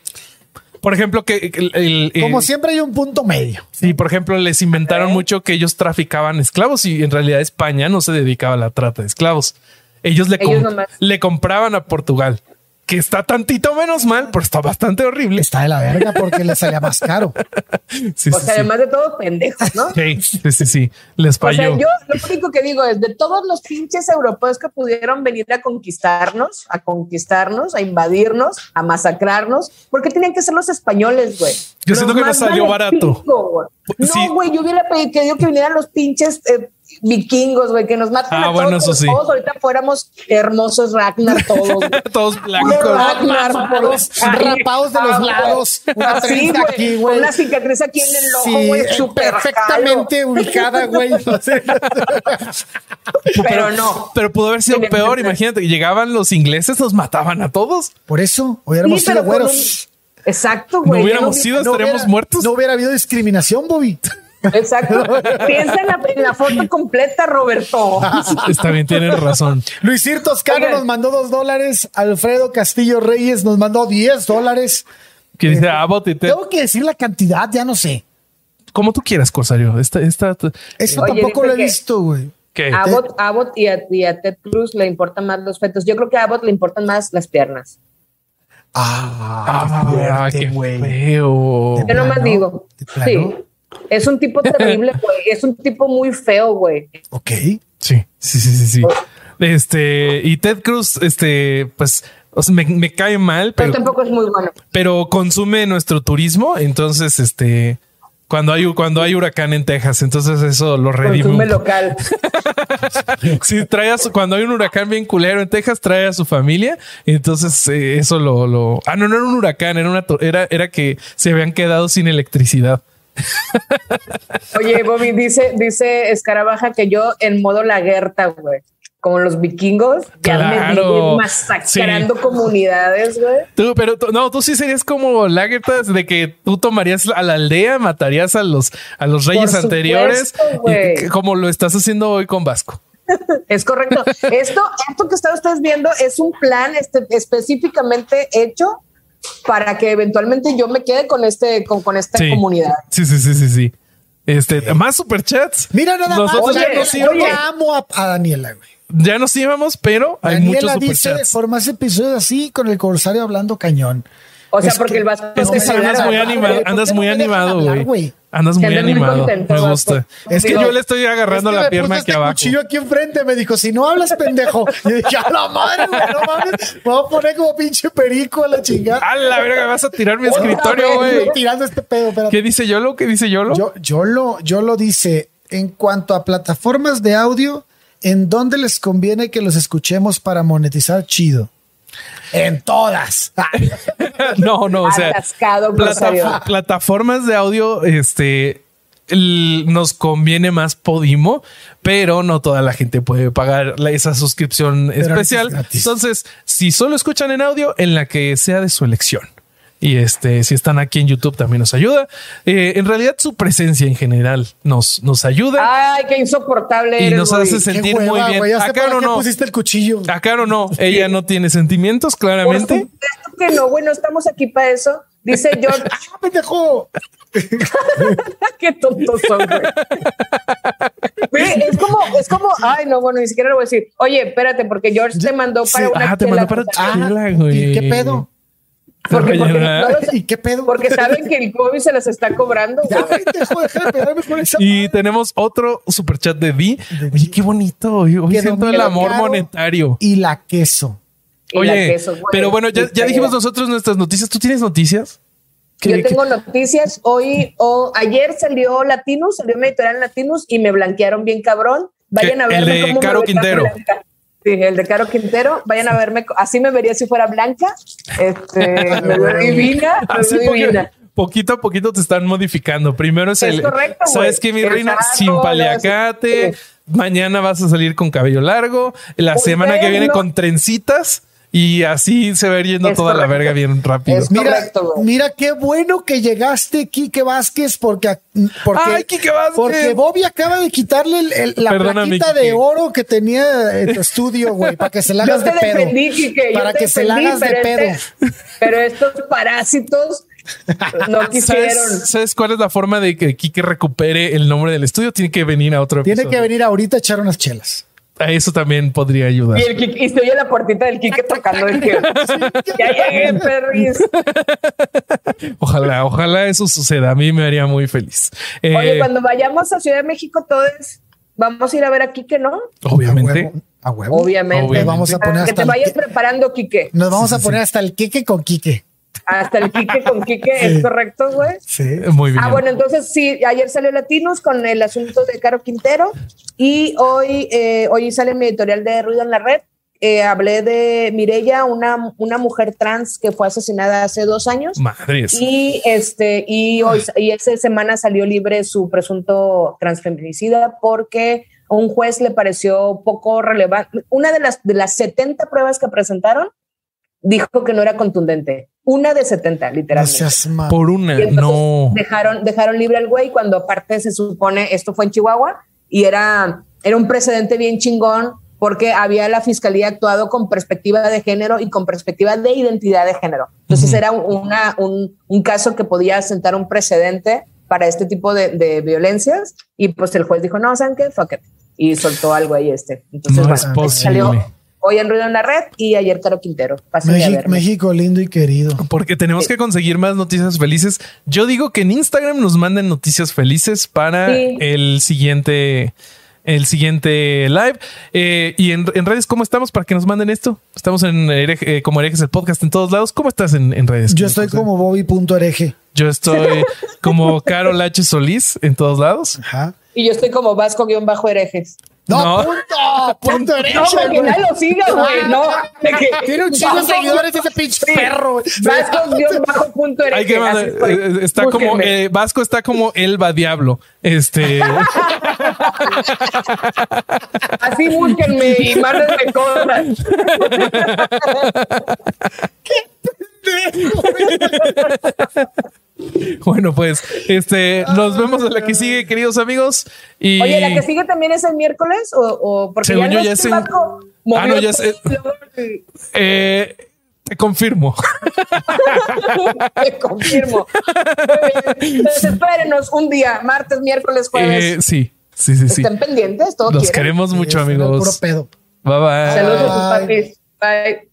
por ejemplo, que el, el- el- Como siempre hay un punto medio. sí, por ejemplo, les inventaron mucho que ellos traficaban esclavos y en realidad España no se dedicaba a la trata de esclavos. Ellos le, Ellos com- nomás. le compraban a Portugal, que está tantito menos mal, pero está bastante horrible. Está de la verga porque le salía más caro. (laughs) Sí, O sí, sea, sí. además de todo, pendejos, ¿no? Sí, sí, sí, sí. Les O falló. sea, yo lo único que digo es de todos los pinches europeos que pudieron venir a conquistarnos, a conquistarnos, a invadirnos, a masacrarnos, ¿por qué tenían que ser los españoles, güey? Yo siento que más salió barato. pico, güey. Sí. No, güey, yo hubiera pedido que vinieran los pinches eh, vikingos, güey, que nos maten Ah, a bueno, todos. eso sí. Todos ahorita fuéramos hermosos Ragnar todos. güey. (laughs) Todos blancos. Ragnar, Rapados, rapados de los lados, una trenza güey, aquí, güey. Una cicatriz aquí en el ojo, Sí, güey, súper perfectamente ubicada, güey. No. (laughs) Pero no. Pero pudo haber sido peor. Imagínate, llegaban los ingleses, los mataban a todos. Por eso hubiéramos Sí, sido güeros. un- Exacto, No güey. ya hubiéramos sido, No estaríamos hubiera- muertos. No hubiera habido discriminación, Bobby. Exacto. (laughs) Piensa en la, en la foto completa, Roberto. (laughs) Está bien, tienen razón. Luisir Toscano nos mandó dos dólares. Alfredo Castillo Reyes nos mandó 10 dólares. Que dice Abbott y Ted. Tengo que decir la cantidad, ya no sé. Como tú quieras, Corsario. Esta, esta, Eso Oye, tampoco lo he visto, güey. ¿qué? Abbott, Abbott y, a, y a Ted Cruz le importan más los fetos. Yo creo que a Abbott le importan más las piernas. Ah, Ah, fuerte, qué feo. Yo nomás digo. ¿De plano? Sí. Es un tipo terrible, (laughs) güey. Es un tipo muy feo, güey. Ok. Sí, sí, sí, sí, sí. Este, y Ted Cruz, este, pues, o sea, me, me cae mal, Pero pero, tampoco es muy bueno. pero consume nuestro turismo. Entonces, este, cuando hay, cuando hay huracán en Texas, entonces eso lo redime. Consume local. (laughs) Sí, trae a su- cuando hay un huracán bien culero en Texas, trae a su familia. Entonces, eh, eso lo, lo. Ah, no, no era un huracán, era una era, era que se habían quedado sin electricidad. Oye, Bobby, dice, dice Escarabaja que yo en modo laguerta, güey. Como los vikingos, ya me Claro. vi masacrando comunidades, güey. Tú, pero no, tú sí serías como Lagertas de que tú tomarías a la aldea, matarías a los, a los reyes anteriores, y- como lo estás haciendo hoy con Vasco. (laughs) Es correcto. Esto, esto que están ustedes viendo es un plan este, específicamente hecho para que eventualmente yo me quede con este, con, con esta Sí. comunidad. Sí, sí, sí, sí, sí. Este, más superchats. Mira nada Nosotros más. Oye, ya nos amo a, a Daniela, güey. ya nos íbamos, pero hay muchos Daniela dice, superchats. por más episodios así, con el corsario hablando cañón. O sea, Es porque que- el Vasco Es que sí andas muy ¿no? animado, ¿por qué andas no muy me animado, güey. Andas Que muy animado. Me gusta. Es que Digo, yo le estoy agarrando Es que la me pierna aquí este abajo. cuchillo aquí enfrente, me dijo, si no hablas, pendejo. Y yo dije, a la madre, güey, no mames. Me voy a poner como pinche perico a la chingada. A la verga, vas a tirar mi escritorio, güey. Tirando este pedo, espérate. ¿Qué dice Yolo? ¿Qué dice Yolo? Yo, yo lo, yo lo dice en cuanto a plataformas de audio, ¿en dónde les conviene que los escuchemos para monetizar chido? En todas. (laughs) No, no, o sea, Atascado, plataf- Rosario. plataformas de audio, este, nos conviene más Podimo, pero no toda la gente puede pagar la- esa suscripción Pero especial. es. Entonces, si solo escuchan en audio, en la que sea de su elección. Y este, si están aquí en YouTube, también nos ayuda. Eh, en realidad, su presencia en general nos, nos ayuda Ay, qué insoportable. y eres, nos hace sentir hueva, muy bien. Acá no, no. pusiste el cuchillo. Acá no, no. Ella no tiene sentimientos, claramente. que no, güey, no estamos aquí para eso. Dice (laughs) George, (laughs) ¡Ah, pendejo! (laughs) qué tontos son, güey. Es como, es como, ay, no, bueno, ni siquiera lo voy a decir. Oye, espérate, porque George te mandó para Sí, una Ah, te mandó para Ah, chela, güey. ¿Y qué pedo? Porque, porque, Rayada. no lo sé, ¿Y qué pedo? porque saben que el COVID se las está cobrando. Ya, de Y tenemos otro superchat de Di. Oye, qué bonito. Hoy, Que siento el amor monetario. Y la queso. Y la Oye, queso, güey. pero bueno, ya, dijimos nosotros nuestras noticias. ¿Tú tienes noticias? Yo ¿Qué- qué- tengo noticias. Hoy o ayer salió Latinus, salió mi editorial Latinus y me blanquearon bien cabrón. Vayan a El verme de Caro Quintero. blanca. Sí, el de Caro Quintero. Vayan a verme. Así me vería si fuera blanca. Este, (laughs) me veo divina. Me Así veo porque divina. poquito a poquito te están modificando. Primero es, Es el. correcto, ¿Sabes qué, mi reina? Sin paliacate. Mañana vas a salir con cabello largo. La semana que viene no- con trencitas. Y así se va a ir yendo Es toda la verga bien rápido. Es Mira, Correcto, mira qué bueno que llegaste, Quique Vázquez, porque, porque, Ay, Quique Vázquez. porque Bobby acaba de quitarle el- el- la Perdóname, plaquita Quique. de oro que tenía en tu estudio, güey, para que se la Yo hagas te de pedo. defendí, Quique. yo para te que se la hagas de pero pedo. este- pero estos parásitos no (laughs) quisieron. ¿Sabes, ¿Sabes cuál es la forma de que Kike recupere el nombre del estudio? Tiene que venir a otro Tiene episodio. que venir ahorita a echar unas chelas. A eso también podría ayudar. Y, el Quique- y se oye la puertita del Quique tocando el (laughs) que ya llegué, perris. Ojalá, ojalá eso suceda. A mí me haría muy feliz. Eh, Oye, cuando vayamos a Ciudad de México, todos vamos a ir a ver a Quique, ¿no? obviamente. A huevo. A huevo. Obviamente. Vamos a poner que hasta te el vayas que- preparando, Quique. Nos vamos a poner hasta el Quique con Quique. Hasta el Quique con Quique, ¿es correcto, güey? Sí. Muy bien. Ah, bueno, entonces sí, ayer salió Latinos con el asunto de Caro Quintero y hoy, eh, hoy sale mi editorial de Ruido en la Red. Eh, hablé de Mirella, una, una mujer trans que fue asesinada hace dos años. Madres. Y este, y hoy, y esa semana salió libre su presunto transfeminicida porque a un juez le pareció poco relevante. Una de las, de las 70 pruebas que presentaron dijo que no era contundente. Una de 70, No literalmente. mal. Por una, no. Dejaron, dejaron libre al güey cuando aparte se supone, esto fue en Chihuahua y era, era un precedente bien chingón porque había la fiscalía actuado con perspectiva de género y con perspectiva de identidad de género. Entonces Ujú. era una, un, un caso que podía sentar un precedente para este tipo de, de violencias y pues el juez dijo, no, ¿saben qué? Fuck it. Y soltó algo ahí este. Entonces, No es bueno, posible. salió hoy en Ruido en la Red y ayer Caro Quintero. México, lindo y querido. Porque tenemos que conseguir más noticias felices. Yo digo que en Instagram nos manden noticias felices para Sí. el siguiente, el siguiente live. Eh, y en, en redes, ¿cómo estamos para que nos manden esto? Estamos en hereje- eh, como herejes el podcast en todos lados. ¿Cómo estás en, en redes? Yo estoy como Bobby.hereje. Yo estoy como Carol H. Solís en todos lados. Ajá. Y yo estoy como Vasco-herejes. No, No. punto, (laughs) punto hereje. No, güey. nadie lo siga, güey. No, de que- Tiene un chingo de seguidores ese pinche Sí. perro. Vasco guion bajo punto (laughs) Hay que estoy. eh, está como Búsquenme. eh, Vasco está como Elba Diablo. Este (laughs) Así búsquenme y mándenme cosas. (laughs) bueno, pues este nos vemos en la que sigue, queridos amigos. Y Oye, ¿la que sigue también es el miércoles? ¿O, o porque Según ya yo no ya Vasco Ah, no, ya sé. eh, te confirmo. (laughs) Te confirmo. Entonces, espérenos un día, martes, miércoles, jueves. Eh, sí, sí, sí, sí. Estén pendientes, todo Los quieren. queremos mucho, Puro amigos. pedo. Bye bye. Saludos a sus papis. Bye.